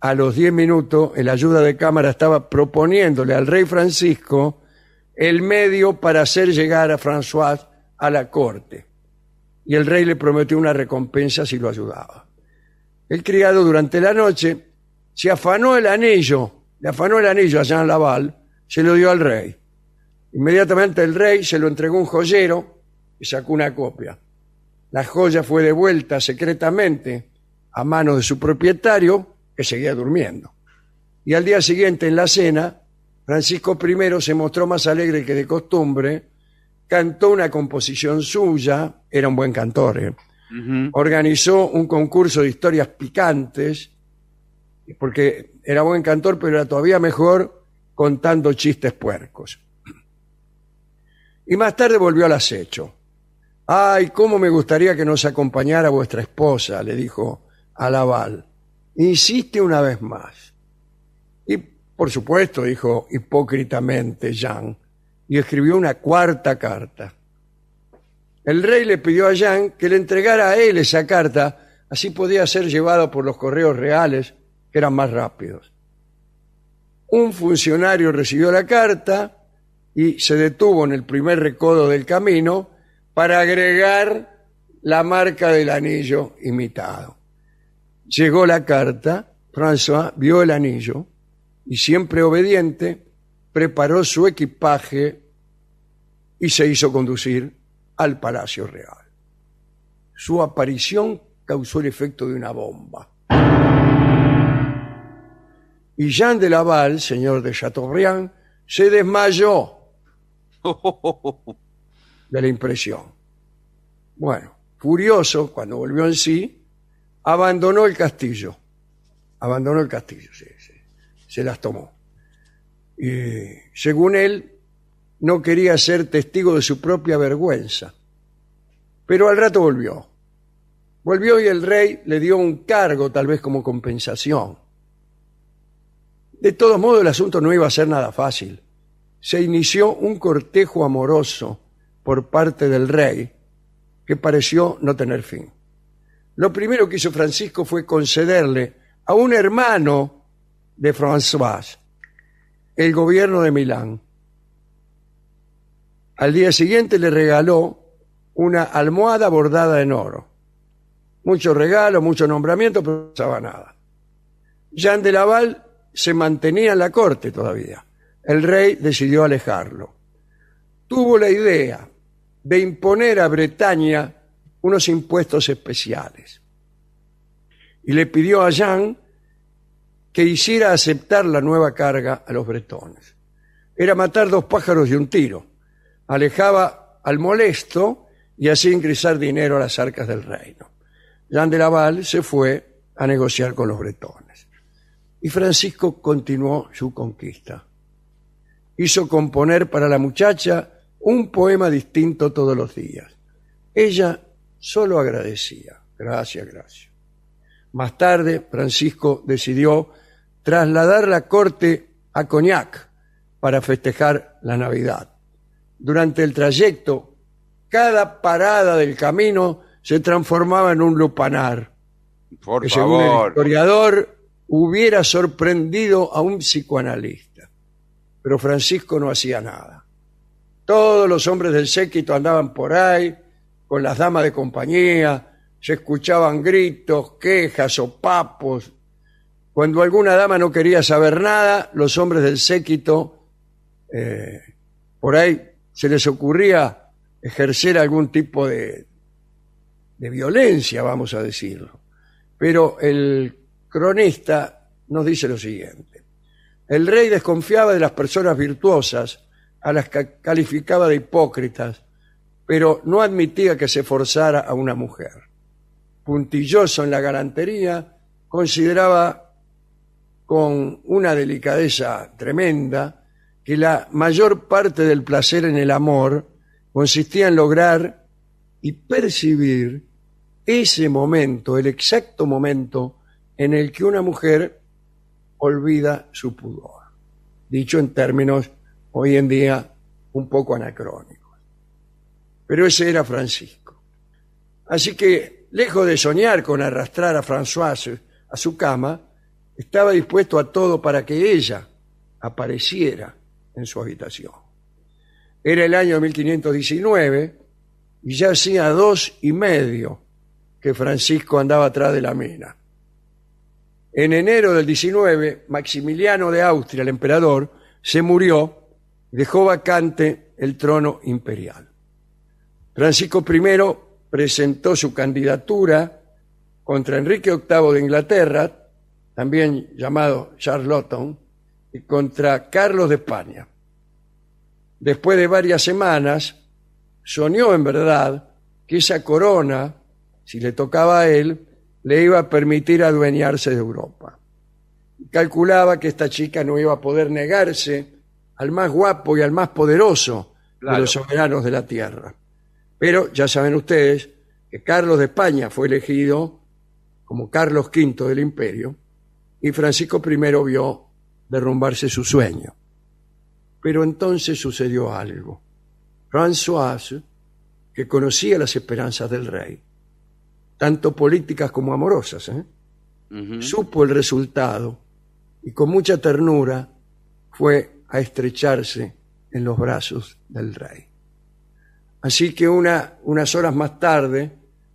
A los diez minutos, el ayuda de cámara estaba proponiéndole al rey Francisco el medio para hacer llegar a François a la corte. Y el rey le prometió una recompensa si lo ayudaba. El criado durante la noche se afanó el anillo, le afanó el anillo a Jean Laval, se lo dio al rey. Inmediatamente el rey se lo entregó un joyero y sacó una copia. La joya fue devuelta secretamente a manos de su propietario, que seguía durmiendo. Y al día siguiente, en la cena, Francisco I se mostró más alegre que de costumbre, cantó una composición suya, era un buen cantor, ¿eh? Organizó un concurso de historias picantes, porque era buen cantor, pero era todavía mejor contando chistes puercos. Y más tarde volvió al acecho. Ay, cómo me gustaría que nos acompañara vuestra esposa, le dijo a Laval. Insiste una vez más. Y, por supuesto, dijo hipócritamente Jean, y escribió una cuarta carta. El rey le pidió a Jean que le entregara a él esa carta, así podía ser llevado por los correos reales, que eran más rápidos. Un funcionario recibió la carta y se detuvo en el primer recodo del camino para agregar la marca del anillo imitado. Llegó la carta, François vio el anillo y siempre obediente, preparó su equipaje y se hizo conducir al Palacio Real. Su aparición causó el efecto de una bomba. Y Jean de Laval, señor de Chateaubriand, se desmayó de la impresión. Bueno, furioso, cuando volvió en sí, abandonó el castillo. Abandonó el castillo, sí, sí. Se las tomó. Y según él, no quería ser testigo de su propia vergüenza. Pero al rato volvió. Volvió y el rey le dio un cargo, tal vez como compensación. De todos modos, el asunto no iba a ser nada fácil. Se inició un cortejo amoroso por parte del rey que pareció no tener fin. Lo primero que hizo Francisco fue concederle a un hermano de François el gobierno de Milán. Al día siguiente le regaló una almohada bordada en oro. Mucho regalo, mucho nombramiento, pero no pasaba nada. Jean de Laval se mantenía en la corte todavía. El rey decidió alejarlo. Tuvo la idea de imponer a Bretaña unos impuestos especiales. Y le pidió a Jean que hiciera aceptar la nueva carga a los bretones. Era matar dos pájaros de un tiro. Alejaba al molesto y así ingresar dinero a las arcas del reino. Jean de Laval se fue a negociar con los bretones. Y Francisco continuó su conquista. Hizo componer para la muchacha un poema distinto todos los días. Ella solo agradecía. Gracias, gracias. Más tarde, Francisco decidió trasladar la corte a Cognac para festejar la Navidad. Durante el trayecto, cada parada del camino se transformaba en un lupanar, Por que según el historiador hubiera sorprendido a un psicoanalista. Pero Francisco no hacía nada. Todos los hombres del séquito andaban por ahí, con las damas de compañía, se escuchaban gritos, quejas o papos. Cuando alguna dama no quería saber nada, los hombres del séquito eh, por ahí se les ocurría ejercer algún tipo de, de violencia, vamos a decirlo. Pero el cronista nos dice lo siguiente. El rey desconfiaba de las personas virtuosas, a las que calificaba de hipócritas, pero no admitía que se forzara a una mujer. Puntilloso en la galantería, consideraba con una delicadeza tremenda que la mayor parte del placer en el amor consistía en lograr y percibir ese momento, el exacto momento en el que una mujer olvida su pudor. Dicho en términos hoy en día un poco anacrónicos. Pero ese era Francisco. Así que, lejos de soñar con arrastrar a Françoise a su cama, estaba dispuesto a todo para que ella apareciera en su habitación. Era el año 1519 y ya hacía dos y medio que Francisco andaba atrás de la mina. En enero del 19, Maximiliano de Austria, el emperador, se murió dejó vacante el trono imperial. Francisco I presentó su candidatura contra Enrique VIII de Inglaterra, también llamado Charlottetown, y contra Carlos de España. Después de varias semanas, soñó en verdad que esa corona, si le tocaba a él, le iba a permitir adueñarse de Europa. Calculaba que esta chica no iba a poder negarse al más guapo y al más poderoso de los soberanos de la tierra. Pero ya saben ustedes que Carlos de España fue elegido como Carlos V del imperio y Francisco I vio derrumbarse su sueño. Pero entonces sucedió algo. François, que conocía las esperanzas del rey, tanto políticas como amorosas, ¿eh? supo el resultado y con mucha ternura fue a estrecharse en los brazos del rey. Así que una, unas horas más tarde,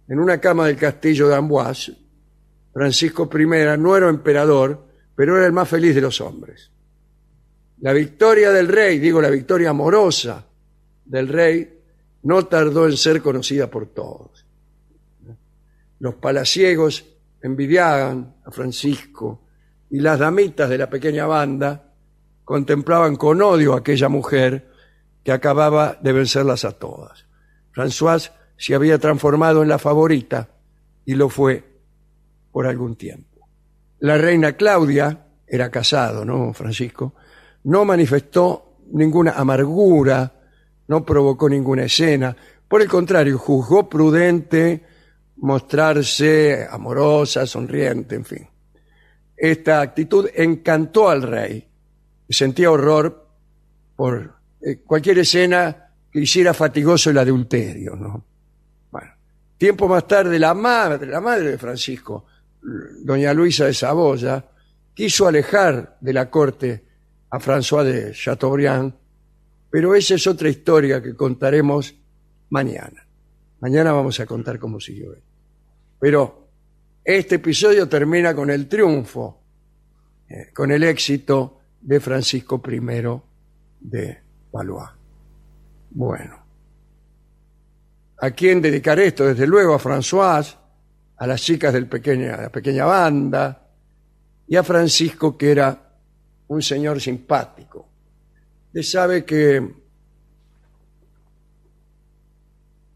en una cama del castillo de Amboise, Francisco I no era emperador, pero era el más feliz de los hombres. La victoria del rey, digo la victoria amorosa del rey, no tardó en ser conocida por todos. Los palaciegos envidiaban a Francisco y las damitas de la pequeña banda contemplaban con odio aquella mujer que acababa de vencerlas a todas. François se había transformado en la favorita y lo fue por algún tiempo. La reina Claudia, era casado, ¿no, Francisco? No manifestó ninguna amargura, no provocó ninguna escena. Por el contrario, juzgó prudente mostrarse amorosa, sonriente, en fin. Esta actitud encantó al rey sentía horror por eh, cualquier escena que hiciera fatigoso el adulterio, ¿no? Bueno, tiempo más tarde la madre, la madre de Francisco, doña Luisa de Saboya, quiso alejar de la corte a François de Chateaubriand, pero esa es otra historia que contaremos mañana. Mañana vamos a contar cómo siguió él. Pero este episodio termina con el triunfo, eh, con el éxito de Francisco I de Valois. Bueno. ¿A quién dedicar esto? Desde luego a François, a las chicas del pequeña, de la pequeña banda y a Francisco, que era un señor simpático. Usted sabe que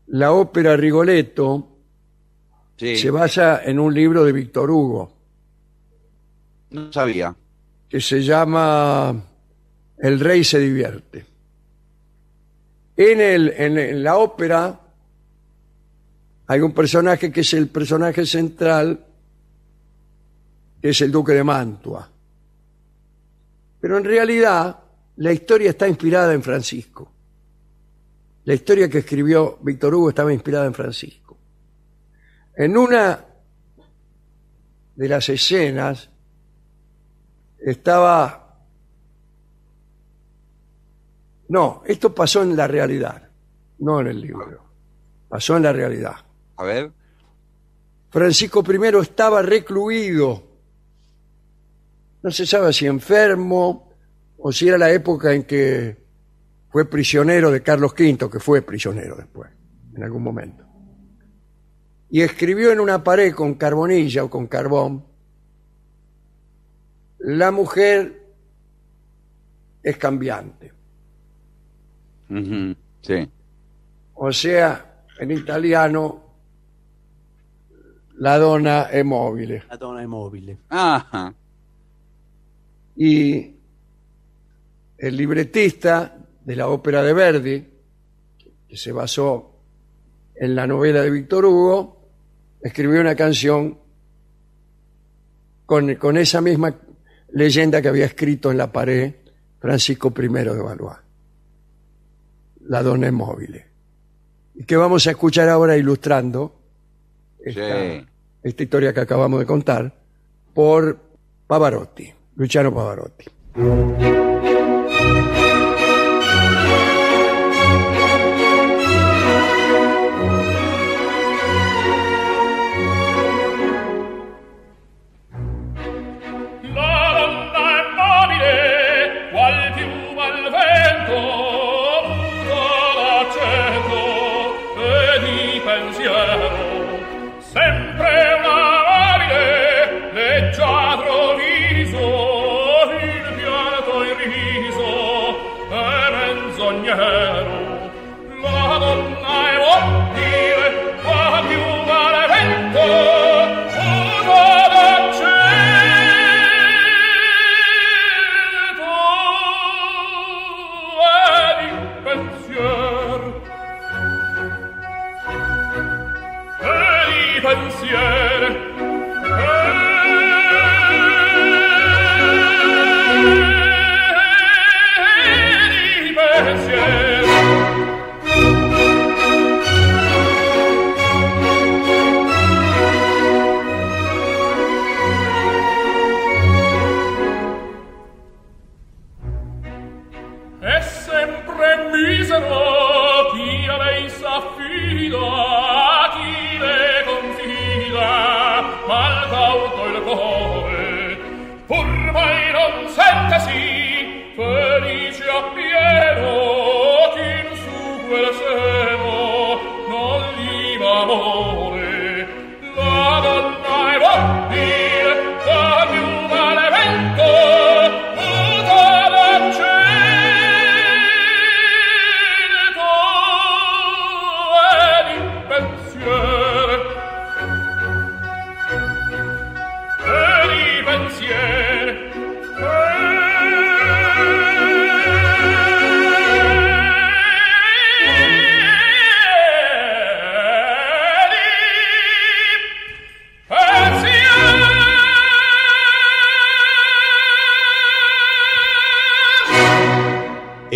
la ópera Rigoletto se basa en un libro de Víctor Hugo. No sabía. Que se llama El rey se divierte. En, el, en la ópera hay un personaje que es el personaje central, que es el duque de Mantua. Pero en realidad la historia está inspirada en Francisco. La historia que escribió Víctor Hugo estaba inspirada en Francisco. En una de las escenas estaba... No, esto pasó en la realidad, no en el libro. Pasó en la realidad. A ver. Francisco I estaba recluido no se sabe si enfermo o si era la época en que fue prisionero de Carlos V, que fue prisionero después, en algún momento. Y escribió en una pared con carbonilla o con carbón, la mujer es cambiante. Ujú, Sí. O sea, en italiano, la donna è mobile. La dona es móvil. Ajá. Y el libretista de la ópera de Verdi, que se basó en la novela de Víctor Hugo, escribió una canción con, con esa misma leyenda que había escrito en la pared Francisco I de Valois. La donna è mobile. Y que vamos a escuchar ahora ilustrando esta, Sí. esta historia que acabamos de contar por Pavarotti, Luciano Pavarotti.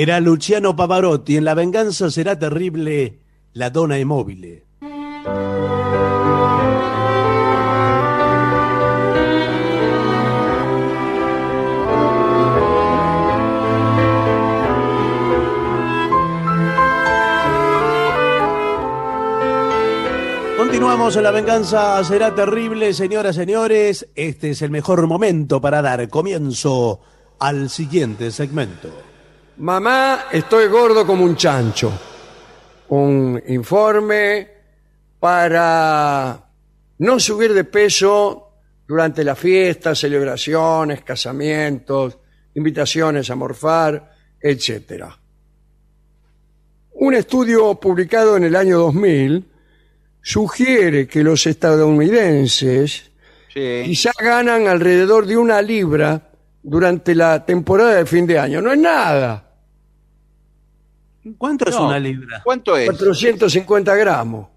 Era Luciano Pavarotti. En La venganza será terrible. La dona es móvil. Continuamos en La venganza será terrible, señoras, señores. Este es el mejor momento para dar comienzo al siguiente segmento. Mamá, estoy gordo como un chancho. Un informe para no subir de peso durante las fiestas, celebraciones, casamientos, invitaciones a morfar, etc. Un estudio publicado en el año 2000 sugiere que los estadounidenses Sí. quizá ganan alrededor de una libra durante la temporada de fin de año. No es nada. ¿Cuánto es una libra? ¿Cuánto es? 450 gramos.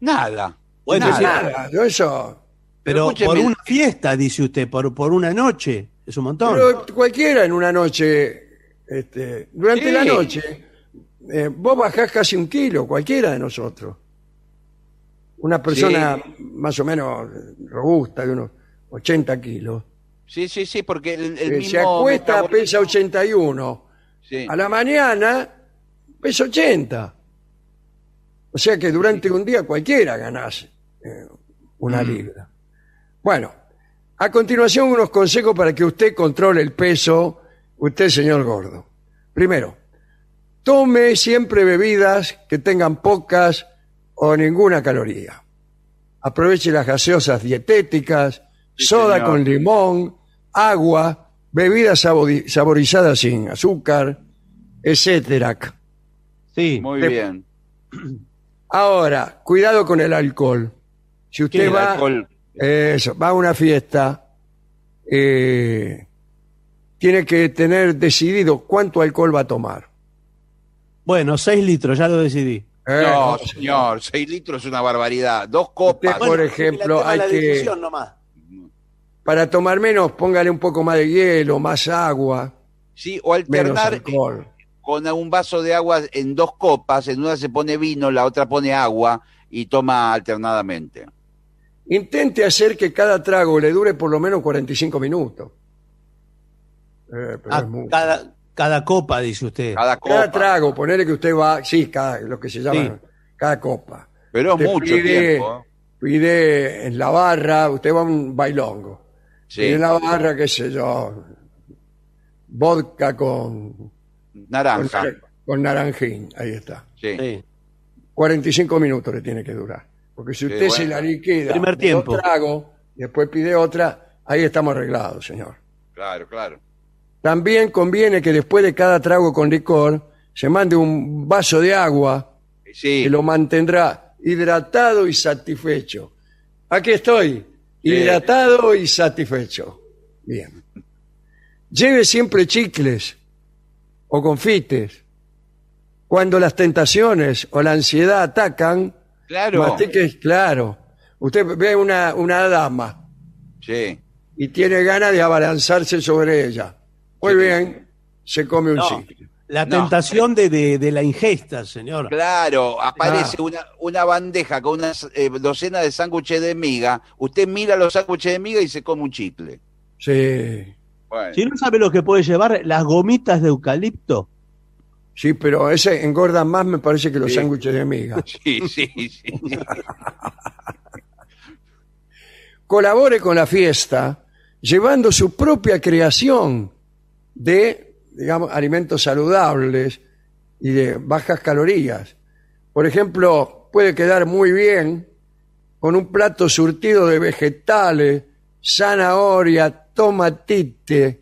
Nada. Bueno, Nada. yo eso. Pero por una fiesta, dice usted, por, por una noche, es un montón. Pero cualquiera en una noche, este, durante Sí. la noche, eh, vos bajás casi un kilo, cualquiera de nosotros. Una persona más o menos robusta, de unos 80 kilos. Sí, sí, sí, porque el, el Eh, mismo se acuesta, metabolismo- pesa 81. Sí. A la mañana, pesa 80. O sea que durante un día cualquiera ganás eh, una libra. Bueno, a continuación unos consejos para que usted controle el peso, usted señor gordo. Primero, Tome siempre bebidas que tengan pocas o ninguna caloría. Aproveche las gaseosas dietéticas, Sí, soda señor. con limón, agua, bebidas sabori- saborizadas sin azúcar, etcétera. Sí. Muy Te- bien. Ahora, cuidado con el alcohol. Si usted va, alcohol- eso, va a una fiesta, eh, tiene que tener decidido cuánto alcohol va a tomar. Bueno, 6 litros, ya lo decidí. Eh, No, señor, 6 litros es una barbaridad. Dos copas. Usted- Por ejemplo, hay que- nomás. Para tomar menos, póngale un poco más de hielo, más agua, Sí, o menos alternar alcohol. con un vaso de agua en dos copas. En una se pone vino, la otra pone agua y toma alternadamente. Intente hacer que cada trago le dure por lo menos 45 minutos. Eh, pero Ah, es mucho. cada, cada copa, dice usted. Cada copa. Cada trago, ponele que usted va, sí, cada, lo que se llama, cada copa. Pero es Usted mucho pide, tiempo. ¿eh? Pide en la barra, usted va a un bailongo. Sí. Y en la barra, qué sé yo, vodka con, Naranja. con naranjín, ahí está. Sí. Sí. 45 minutos le tiene que durar. Porque si Sí, usted se la liquida, Primer tiempo. tragos, y después pide otra, ahí estamos arreglados, señor. Claro, claro. También conviene que después de cada trago con licor se mande un vaso de agua Sí. que lo mantendrá hidratado y satisfecho. Aquí estoy, hidratado y satisfecho. Bien. Lleve siempre chicles o confites. Cuando las tentaciones o la ansiedad atacan, Claro. mastique, claro. Usted ve una, una dama Sí. y tiene ganas de abalanzarse sobre ella. Muy bien, se come un No, chicle. La No. tentación de, de, de la ingesta, señor. Claro, aparece Ah. una, una bandeja con una eh, docena de sándwiches de miga. Usted mira los sándwiches de miga y se come un chicle. Sí. Bueno. Si no sabe lo que puede llevar, las gomitas de eucalipto. Sí, pero ese engorda más, me parece, que los Sí. sándwiches de miga. Sí, sí, sí. Colabore con la fiesta llevando su propia creación de, digamos, alimentos saludables y de bajas calorías. Por ejemplo, puede quedar muy bien con un plato surtido de vegetales, zanahoria, tomatite,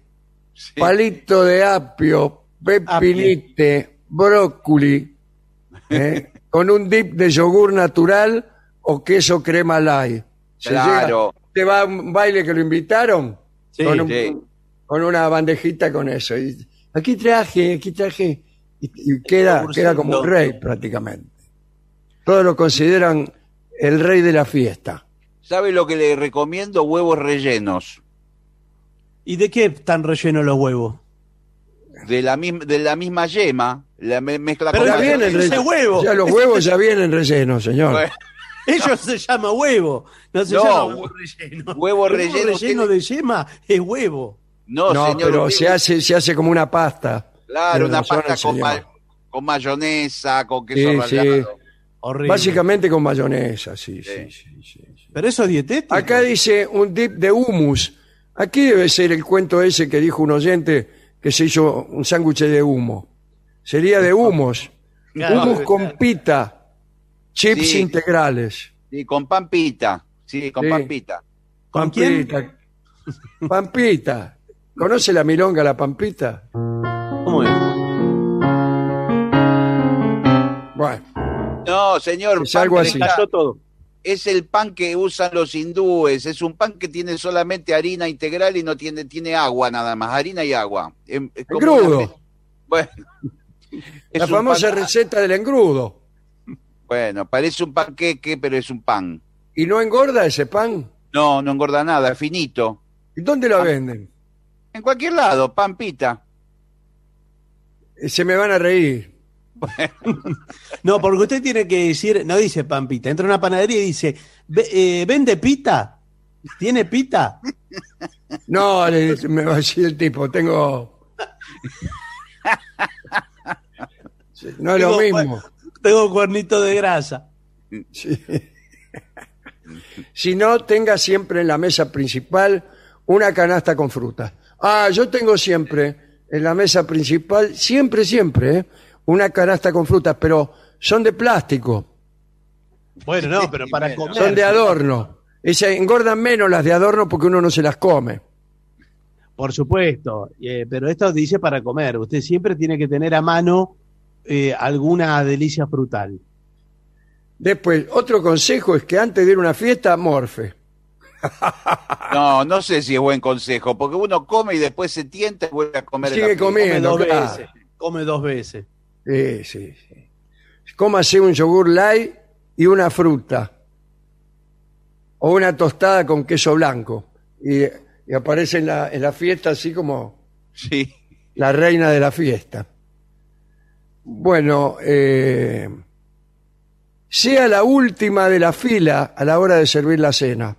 Sí. palito de apio, pepinite, brócoli, ¿eh? con un dip de yogur natural o queso crema light. Se Claro. llega- te va a un baile que lo invitaron Sí, con, un- sí. con una bandejita con eso. Y, aquí traje, aquí traje. Y, y queda, queda como un rey prácticamente. Todos lo consideran el rey de la fiesta. ¿Sabe lo que le recomiendo? Huevos rellenos. ¿Y de qué están rellenos los huevos? De la, misma, de la misma yema. La me- mezcla Pero con ya mayonesa. vienen ese huevo. Ya los huevos ya vienen rellenos, señor. Bueno, Eso se llama huevo. No se No, llama huevo relleno. huevo El relleno relleno tiene- de yema es huevo. No, no, señor. pero se hace, se hace como una pasta. Claro, una razón pasta con, ma- con mayonesa, con queso Sí, sí. Horrible. Básicamente con mayonesa, sí, sí, Sí. sí, sí, sí. Pero eso es dietético. Acá dice un dip de humus. Aquí debe ser el cuento ese que dijo un oyente que se hizo un sándwich de humo. Sería de humos. Claro. Humus con pita, chips Sí. integrales. Sí, con pampita. Sí, con Sí. pampita. ¿Con quién? Pampita. ¿Conoce la milonga, la pampita? ¿Cómo es? Bueno, No, señor. Es algo así. todo. Es el pan que usan los hindúes. Es un pan que tiene solamente harina integral y no tiene, tiene agua nada más. Harina y agua. Es- es como Engrudo. una- Bueno. Es la un famosa pan- receta del engrudo. Bueno, parece un panqueque, pero es un pan. ¿Y no engorda ese pan? No, no engorda nada, es finito. ¿Y dónde Ah. lo venden? En cualquier lado, pampita. Se me van a reír. No, porque usted tiene que decir, no dice pampita, entra a una panadería y dice, "Ve- eh, ¿vende pita? ¿Tiene pita? No, le- me va a decir el tipo, tengo... No es lo mismo. Tengo cuernito de grasa. Sí. Si no, tenga siempre en la mesa principal una canasta con fruta. Ah, yo tengo siempre en la mesa principal, siempre, siempre, ¿eh? una canasta con frutas, pero son de plástico, Bueno, no, pero para comer. son de adorno. Y se engordan menos las de adorno porque uno no se las come. Por supuesto, eh, pero esto dice para comer. Usted siempre tiene que tener a mano eh, alguna delicia frutal. Después, otro consejo es que antes de ir a una fiesta, morfe. No, no sé si es buen consejo, porque uno come y después se tienta y vuelve a comer. Sigue fiesta. Come comiendo, dos claro. veces. Come dos veces. Sí, sí, sí. Cómase un yogur light y una fruta. O una tostada con queso blanco. Y, y aparece en la, en la fiesta así como Sí. la reina de la fiesta. Bueno, eh, sea la última de la fila a la hora de servir la cena.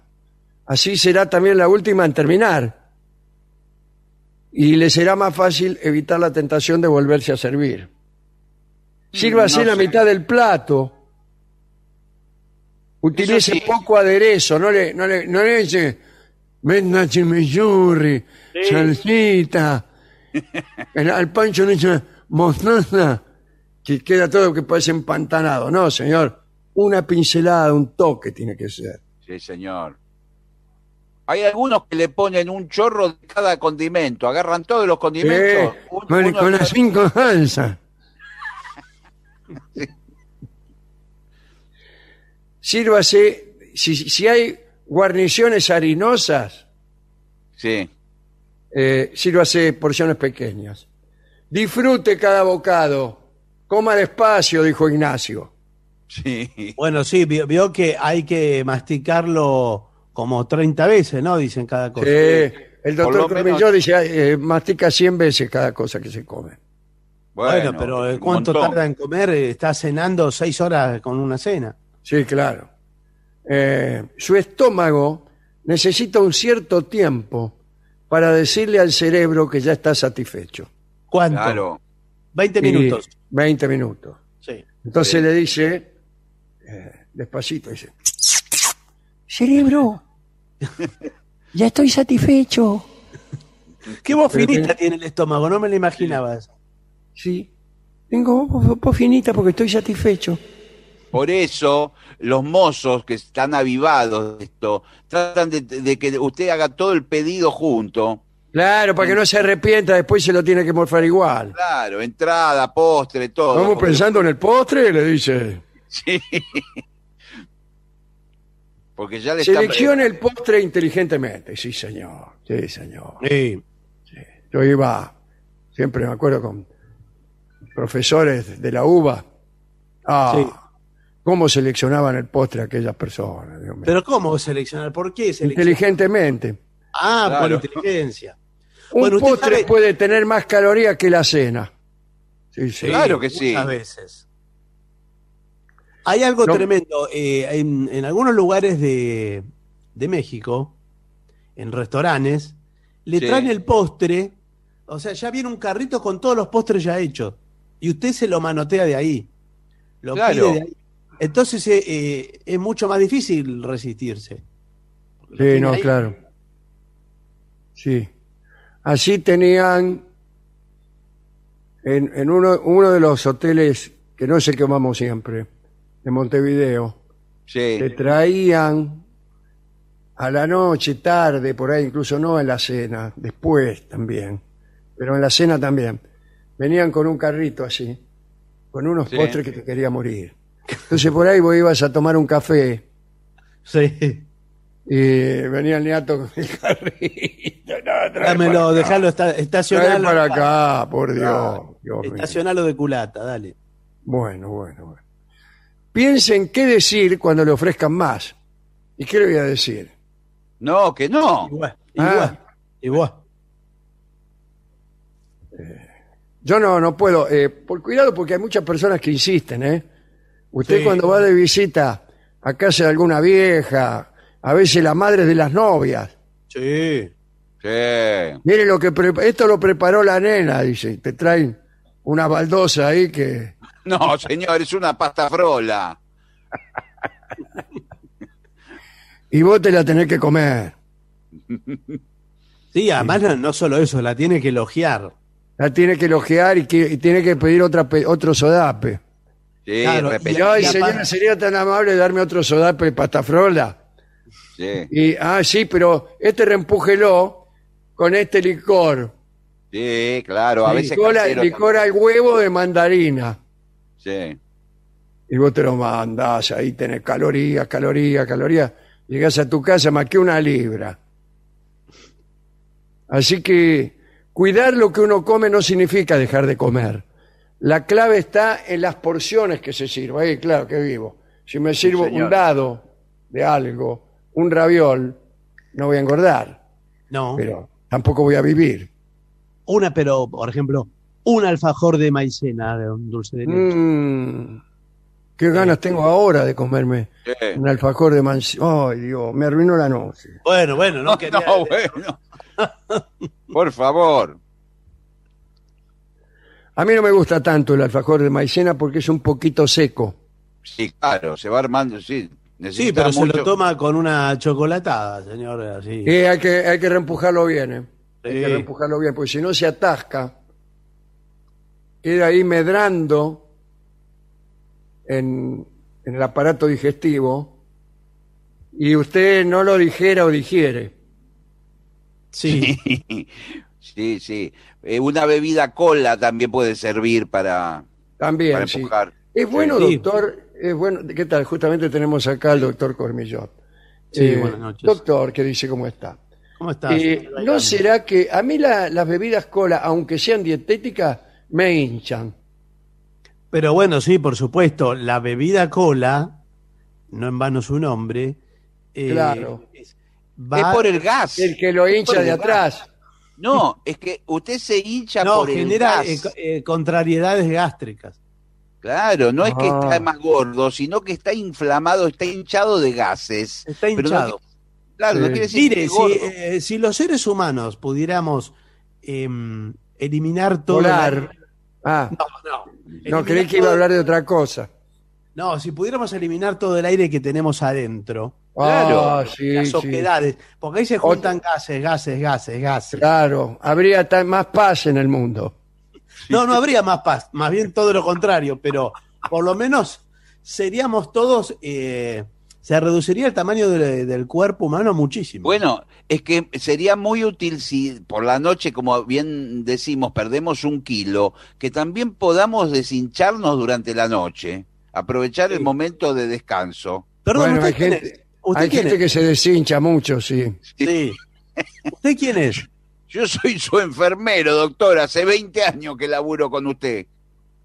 Así será también la última en terminar. Y le será más fácil evitar la tentación de volverse a servir. Sírvase no la sé. mitad del plato. Utilice sí. poco aderezo, no le, no le, no le eche venga chimichurri, salsita, el- al pancho le eche mostaza, que queda todo que parece empantanado. No, señor, una pincelada, un toque tiene que ser. Sí, señor. Hay algunos que le ponen un chorro de cada condimento, agarran todos los condimentos. Eh, un- vale, uno- con las cinco salsas. Sírvase, si, si hay guarniciones harinosas, Sí, eh, sírvase porciones pequeñas. Disfrute cada bocado. Coma despacio, dijo Ignacio. sí. Bueno, sí, vio, vio que hay que masticarlo como 30 veces, ¿no? Dicen cada cosa. Eh, el doctor Cormillot dice, eh, mastica 100 veces cada cosa que se come. Bueno, pero eh, ¿cuánto montón. tarda en comer? Está cenando seis horas con una cena. Sí, claro. Eh, su estómago necesita un cierto tiempo para decirle al cerebro que ya está satisfecho. ¿Cuánto? Claro. 20 Y minutos. 20 minutos. Sí. Entonces le dice, eh, despacito, dice, cerebro, ya estoy satisfecho. ¿Qué voz finita tiene el estómago? No me lo imaginaba eso. Sí, tengo voz finita porque estoy satisfecho. Por eso los mozos que están avivados de esto tratan de, de que usted haga todo el pedido junto. Claro, para que no se arrepienta, después se lo tiene que morfar igual. Claro, entrada, postre, todo. Vamos pensando en el postre, le dice. Sí. Porque ya le están- Seleccione el postre inteligentemente. Sí, señor. Sí, señor. Sí. Yo iba, siempre me acuerdo con profesores de la UBA. Ah, Sí. cómo seleccionaban el postre aquellas personas. Dios mío. Pero ¿cómo seleccionar? ¿Por qué seleccionar? Inteligentemente. Ah, Claro. por inteligencia. Un Bueno, postre sabe- puede tener más calorías que la cena. Sí, sí. Claro que sí. Muchas veces. Hay algo No. tremendo. eh, en, en algunos lugares de, de México, en restaurantes, le Sí. traen el postre. O sea, ya viene un carrito con todos los postres ya hechos. Y usted se lo manotea de ahí. Lo Claro. pide de ahí. Entonces eh, eh, es mucho más difícil resistirse. Sí, no, ahí. claro. Sí. Así tenían en, en uno, uno de los hoteles que no sé qué vamos siempre, de Montevideo, Sí. te traían a la noche, tarde, por ahí, incluso no en la cena, después también, pero en la cena también. Venían con un carrito así, con unos Sí. postres que te quería morir. Entonces por ahí vos ibas a tomar un café Sí. y venía el niato con el carrito. No, Dámelo, dejalo esta- Trae estacionalo. para acá, por Dios. Dios mío. Estacionalo de culata, dale. Bueno, bueno, bueno. Piensen qué decir cuando le ofrezcan más. ¿Y qué le voy a decir? No, que no. Igual, Ah. igual, igual. Yo no, no puedo. eh, por cuidado, porque hay muchas personas que insisten, ¿eh? Usted Sí. cuando va de visita a casa de alguna vieja, a veces la madre de las novias, Sí. Sí. mire lo que pre- esto lo preparó la nena, dice, te traen una baldosa ahí que No, señor, es una pasta frola. y vos te la tenés que comer. Sí, además no, no solo eso, la tiene que elogiar. la tiene que elogiar y, que- y tiene que pedir otra pe- otro sodape. Sí, Claro, repetí, Y, ay, señora, sería tan amable de darme otro sodape de pastafrola. sí, Y, ah, sí, pero este reempújelo con este licor. sí, claro, a veces Licor, casero licor al huevo de mandarina. También. Y vos te lo mandás, ahí tenés calorías, calorías, calorías. Llegás a tu casa más que una libra. Así que cuidar lo que uno come no significa dejar de comer. La clave está en las porciones que se sirva. Ahí, claro, que vivo. Si me sirvo un dado de algo, un raviol, no voy a engordar, No. pero tampoco voy a vivir. Una, pero, por ejemplo, un alfajor de maicena, de un dulce de leche. Mm, qué ganas tengo ahora de comerme Sí. un alfajor de manzana. Ay, Dios, me arruinó la noche. Bueno, bueno, no, quería... No, bueno. Por favor. A mí no me gusta tanto el alfajor de maicena porque es un poquito seco. Sí, claro, se va armando, sí. Sí, pero se mucho- lo toma con una chocolatada, señor, así. Y hay que, hay que reempujarlo bien, ¿eh? Hay Sí. que reempujarlo bien, porque si no se atasca, queda ahí medrando en, en el aparato digestivo y usted no lo dijera o digiere. Sí. Sí, sí. Eh, una bebida cola también puede servir para, También, para sí. empujar. Es bueno, Sí. doctor. Es bueno. ¿Qué tal? Justamente tenemos acá al doctor Cormillot. Sí, Eh, buenas noches. Doctor, que dice cómo está. ¿Cómo estás? Eh, ¿No será que a mí la- las bebidas cola, aunque sean dietéticas, me hinchan? Pero bueno, sí, por supuesto, la bebida cola, no en vano su nombre, eh, Claro. es, Es va- por el gas. El que lo hincha de el atrás. No, es que usted se hincha no, por el genera gas. eh, eh, contrariedades gástricas. Claro, no es que Ah. está más gordo, sino que está inflamado, está hinchado de gases. Está no hinchado. claro, no Sí. quiere decir que Mire, si, eh, si los seres humanos pudiéramos em, eliminar todo... Ah, No, no. no, creí que iba a hablar de otra cosa. No, si pudiéramos eliminar todo el aire que tenemos adentro, Claro. Ah, sí, las sí. oquedades, porque ahí se juntan gases, gases, gases, gases. Claro, habría más paz en el mundo. No, no habría más paz, más bien todo lo contrario, pero por lo menos seríamos todos, eh, se reduciría el tamaño de- del cuerpo humano muchísimo. Bueno, es que sería muy útil si por la noche, como bien decimos, perdemos un kilo, que también podamos deshincharnos durante la noche, aprovechar el momento de descanso. Perdón, bueno, ¿usted hay quién gente, es? ¿Usted hay quién gente es? que se deshincha mucho, sí. Sí. ¿Usted quién es? Yo soy su enfermero, doctor, hace 20 años que laburo con usted.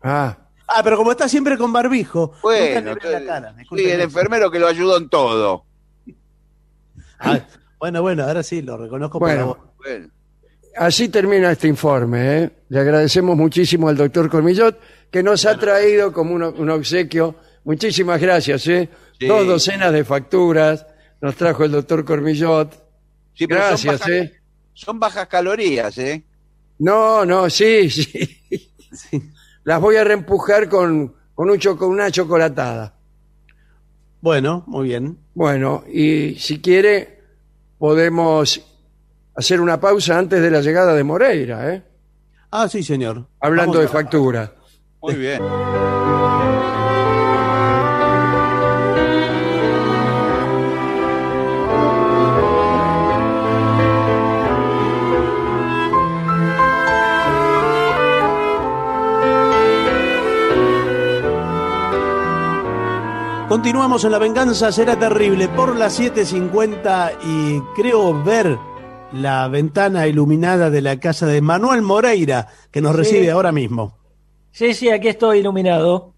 Ah, Ah, pero como está siempre con barbijo, nunca Bueno, le ve la entonces- cara. sí, el enfermero que lo ayudó en todo. Ah, bueno, bueno, ahora sí, lo reconozco por la voz. bueno, Bueno, así termina este informe. ¿eh? Le agradecemos muchísimo al doctor Cormillot que nos ha traído como un, un obsequio. Muchísimas gracias. ¿eh? Sí. Dos docenas de facturas nos trajo el doctor Cormillot. sí, pero son Gracias. bajas, ¿eh? son bajas calorías, ¿eh? No, no, sí, sí. Sí. Las voy a reempujar con, con, un cho- con una chocolatada. Bueno, muy bien. Bueno, y si quiere, podemos hacer una pausa antes de la llegada de Moreira, ¿eh? Ah, sí, señor. hablando Vamos de a- factura. Muy bien. Continuamos en La Venganza Será Terrible por las 7.50 y creo ver la ventana iluminada de la casa de Manuel Moreira que nos recibe ahora mismo. Sí, sí, aquí estoy iluminado.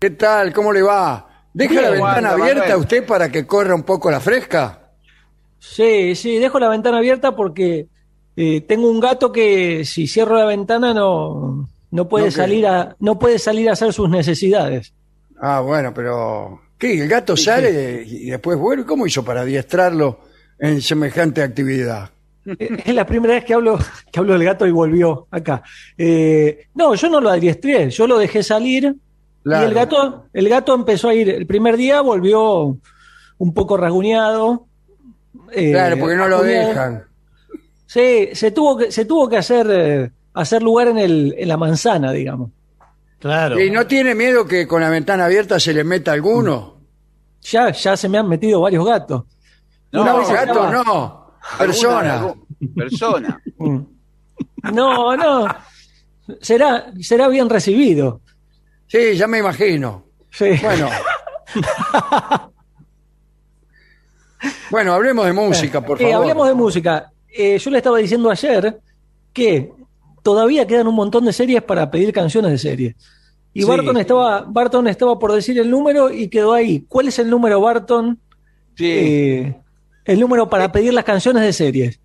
¿Qué tal? ¿Cómo le va? ¿Deja Bien, la ventana abierta Manuel. usted para que corra un poco la fresca? Sí, sí, dejo la ventana abierta porque eh, tengo un gato que si cierro la ventana no, no puede salir a no puede salir a hacer sus necesidades. Ah, bueno, pero... ¿Qué? ¿El gato sale y después vuelve? ¿Cómo hizo para adiestrarlo en semejante actividad? Eh, es la primera vez que hablo que hablo del gato y volvió acá. Eh, no, yo no lo adiestré, yo lo dejé salir Claro. y el gato el gato empezó a ir. El primer día volvió un poco rasguñado. eh, Claro, porque no lo dejan. Sí, se tuvo que, se tuvo que hacer hacer lugar en, el, en la manzana, digamos. Claro. ¿Y no tiene miedo que con la ventana abierta se le meta alguno? Ya, ya se me han metido varios gatos. No, estaba- no. Persona. Alguna- Persona. Mm. No, no. Será, será bien recibido. Sí, ya me imagino. Sí. Bueno. bueno, hablemos de música, por Eh, favor. hablemos de música. Eh, yo le estaba diciendo ayer que todavía quedan un montón de series para pedir canciones de series. Y Sí. Barton estaba, Barton estaba por decir el número y quedó ahí. ¿Cuál es el número, Barton? Sí, Eh, el número para pedir las canciones de series.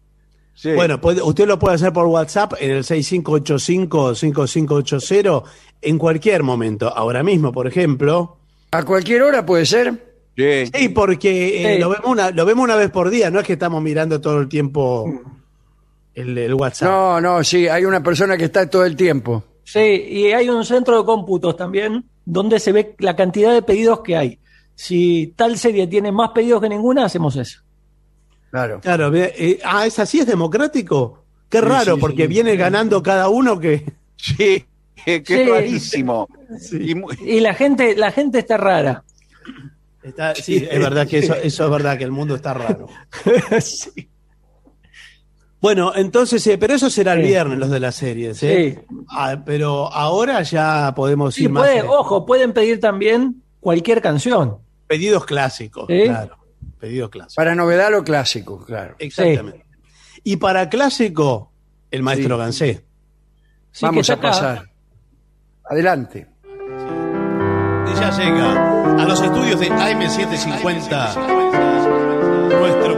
sí. Bueno, puede- usted lo puede hacer por WhatsApp en el 6585-5580 en cualquier momento. Ahora mismo, por ejemplo. A cualquier hora puede ser. Sí. Sí, porque eh, Sí. Lo, vemos una, lo vemos una vez por día, no es que estamos mirando todo el tiempo el, el WhatsApp. No, no, sí, hay una persona que está todo el tiempo. Sí, y hay un centro de cómputos también donde se ve la cantidad de pedidos que hay. Si tal serie tiene más pedidos que ninguna, hacemos eso. Claro. Claro, eh, ah, ¿es así? ¿Es democrático? Qué raro, sí, porque sí. viene ganando cada uno que... Sí, qué Sí. rarísimo. Y la gente, la gente está rara. Está- sí, es verdad que eso, eso es verdad, que el mundo está raro. Sí. Bueno, entonces, eh, pero eso será el Sí. viernes, los de las series. ¿eh? Ah, pero ahora ya podemos Sí, ir más... puede- ojo, pueden pedir también cualquier canción. Pedidos clásicos, Sí. claro. Pedidos clásicos. Para novedad lo clásico, claro. Exactamente. Y para clásico, el maestro Sí. Gansé. Sí, Vamos a acá. pasar. Adelante. Y ya llega a los estudios de AM750 nuestro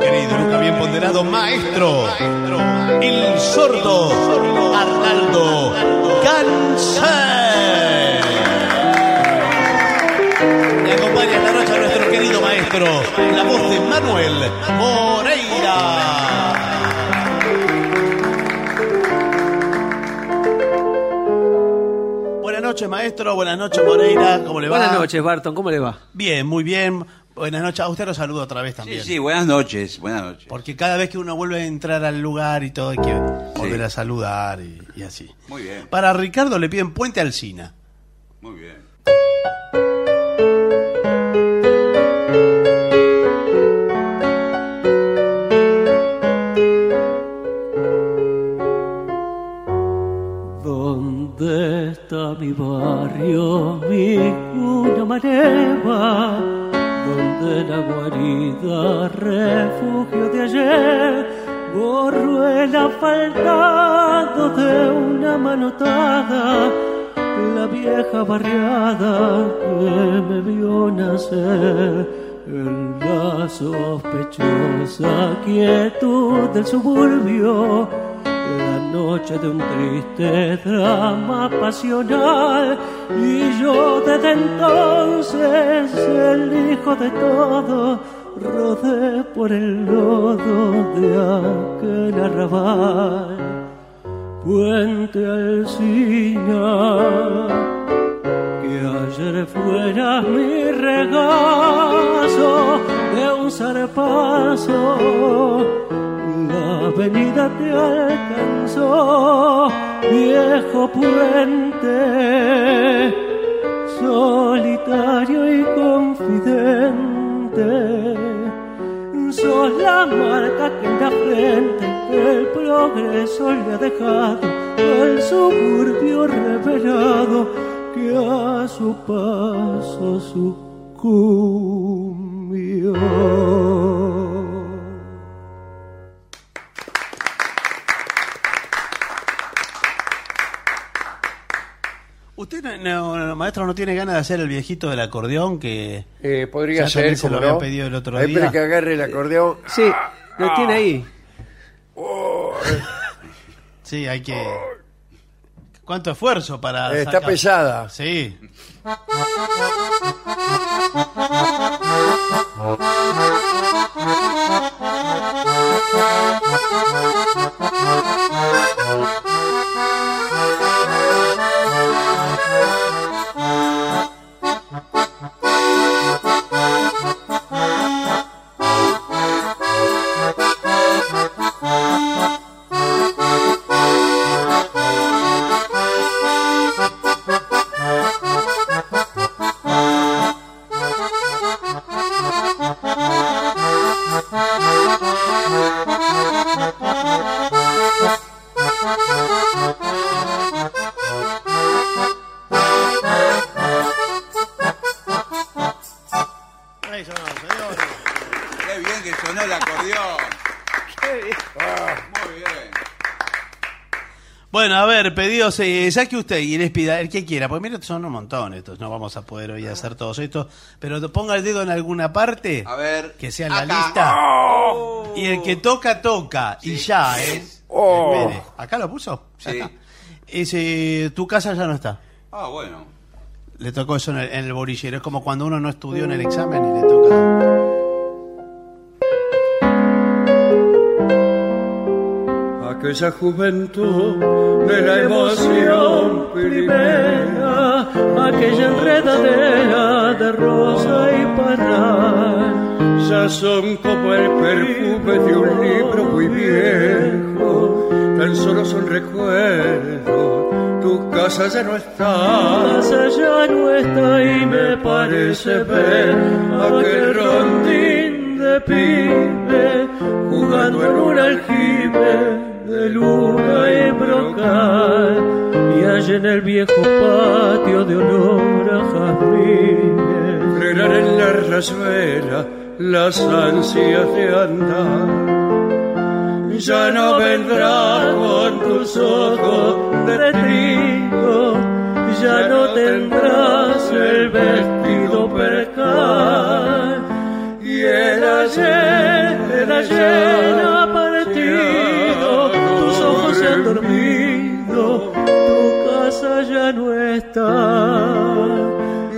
querido, nunca bien ponderado maestro, el sordo Arnaldo Gansé. Me acompaña esta noche a nuestro querido maestro, la voz de Manuel Moreira. Buenas noches, maestro. Buenas noches, Moreira. ¿Cómo le va? Buenas noches, Barton, ¿cómo le va? Bien, muy bien. Buenas noches. A usted lo saludo otra vez también. Sí, sí, buenas noches, buenas noches. Porque cada vez que uno vuelve a entrar al lugar y todo, hay que volver a saludar y, y así. Muy bien, Para Ricardo le piden Puente Alcina. muy bien. ¿Dónde está mi barrio, mi cuna mareva? ¿Dónde la guarida, refugio de ayer? Borro el asfaltado de una manotada, la vieja barriada que me vio nacer. En la sospechosa quietud del suburbio, la noche de un triste drama pasional. Y yo desde entonces el hijo de todo rodé por el lodo de aquel arrabal. Puente Alcina que ayer fuera mi regazo de un zarpazo la avenida te alcanzó, viejo puente, solitario y confidente. Sos la marca que en la frente el progreso le ha dejado al suburbio revelado que a su paso sucumbió. no, no, maestro, ¿no tiene ganas de hacer el viejito del acordeón que eh, podría ser? Se lo había pedido el otro día. que agarre el acordeón. Sí, lo ah. tiene ahí. Oh. sí, hay que. ¿Cuánto esfuerzo para.? Está pesada. Sí. Bueno, a ver, pedidos, eh, ya que usted y les pida el que quiera, pues mire, son un montón estos, no vamos a poder hoy hacer todos estos, pero ponga el dedo en alguna parte, A ver. que sea en la acá. lista, y el que toca, toca, y ya, ¿eh? Oh. Espere, ¿Acá lo puso? Ya Sí. está. Ese, tu casa ya no está. Ah, bueno. Le tocó eso en el, en el bolillero, es como cuando uno no estudió en el examen y le toca... Aquella juventud de la emoción primera, aquella enredadera de rosa y parral. ya son como el perfume de un libro muy viejo, tan solo son recuerdos, tu casa ya no está. Casa ya no está y me parece ver aquel rondín de pibe jugando en un aljibe de luna y brocal y allá en el viejo patio de olor a jazmines frenar en la rasuela las ansias de andar. Ya no vendrá con tus ojos de trigo, ya no tendrás el vestido percal. Y el ayer, el ayer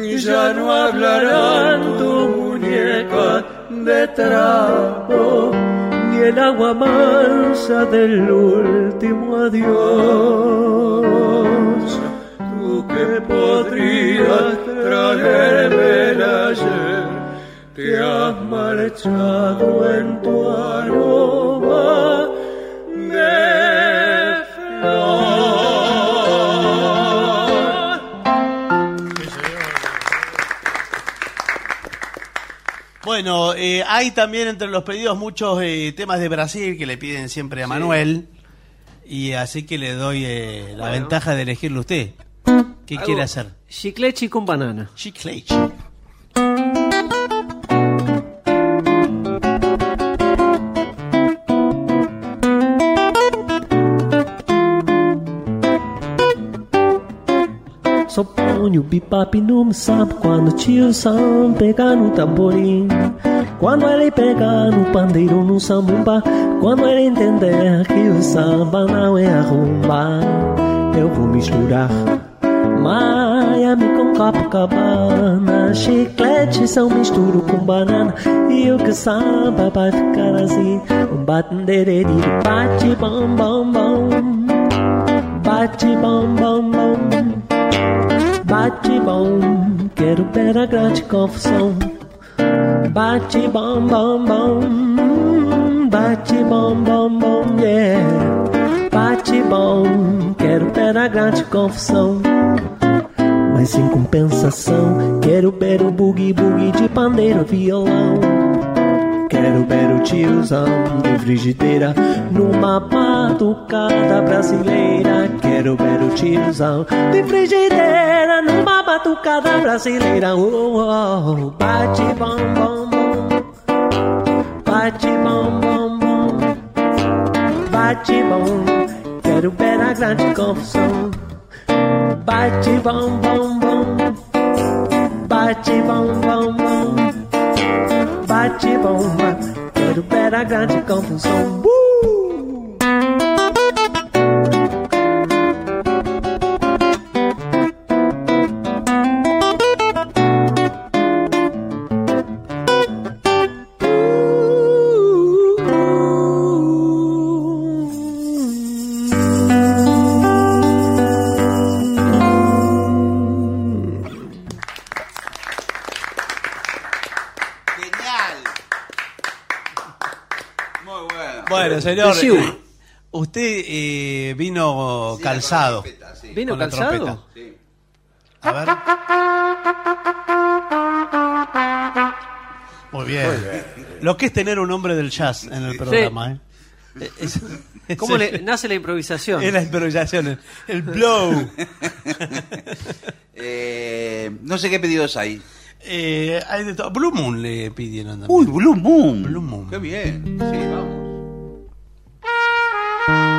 y ya no hablarán tu muñeca de trapo, ni el agua mansa del último adiós. Tú que podrías traerme el ayer, te has marchado en tu aroma Bueno, eh, hay también entre los pedidos muchos eh, temas de Brasil que le piden siempre a Manuel. Y así que le doy eh, la ventaja de elegirlo usted. ¿Qué Algo- quiere hacer? Chiclechi con banana. Chicleche. Só põe o bipap no sabe quando o tio Sam pega no tamborim. Quando ele pega no pandeiro no sambumba. Quando ele entender que o samba não é a rumba. Eu vou misturar Miami com Copacabana. Chiclete são misturo com banana. E o que samba vai ficar assim. Um batendereri bate bom bom bom. Bate bom bom bom. Bate bom, quero pera grande confusão. Bate bom, bom, bom. Bate bom, bom, bom, yeah. Bate bom, quero pera grande confusão. Mas em compensação, quero ver o boogie boogie de pandeiro violão. Quero ver o tiozão de frigideira numa batucada brasileira. Quero ver o tiozão de frigideira numa batucada brasileira. Oh, oh, bate bom, bom, bom. Bate bom, bom, bom. Bate bom. Quero ver a grande confusão. Bate bom, bom, bom. Bate bom, bom, bom bate bomba, quero ver a grande confusão. Uh! Bueno. Señor. Eh, Usted eh, vino Sí, calzado. con la trompeta, sí. ¿Vino Con la calzado? trompeta. Sí. A ver. Muy bien. Lo que es tener un hombre del jazz en el programa, ¿eh? Es- es- ¿Cómo le nace la improvisación? Es la improvisación, el, el blow. Eh, no sé qué pedidos hay. Eh, hay de todo. Blue Moon le pidieron también. Uy, Blue Moon. Blue Moon. Qué bien. Sí, vamos. Thank you.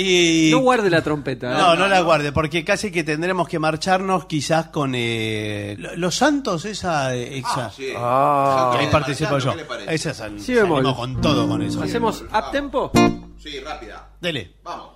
Y... No guarde la trompeta. ¿eh? No, no la guarde, porque casi que tendremos que marcharnos quizás con eh, lo- Los Santos, esa... esa Sí. Ah. ahí participo yo. Esa sal- Sí, salimos con todo con eso. Hacemos up tempo. Sí, rápida. Dele. Vamos.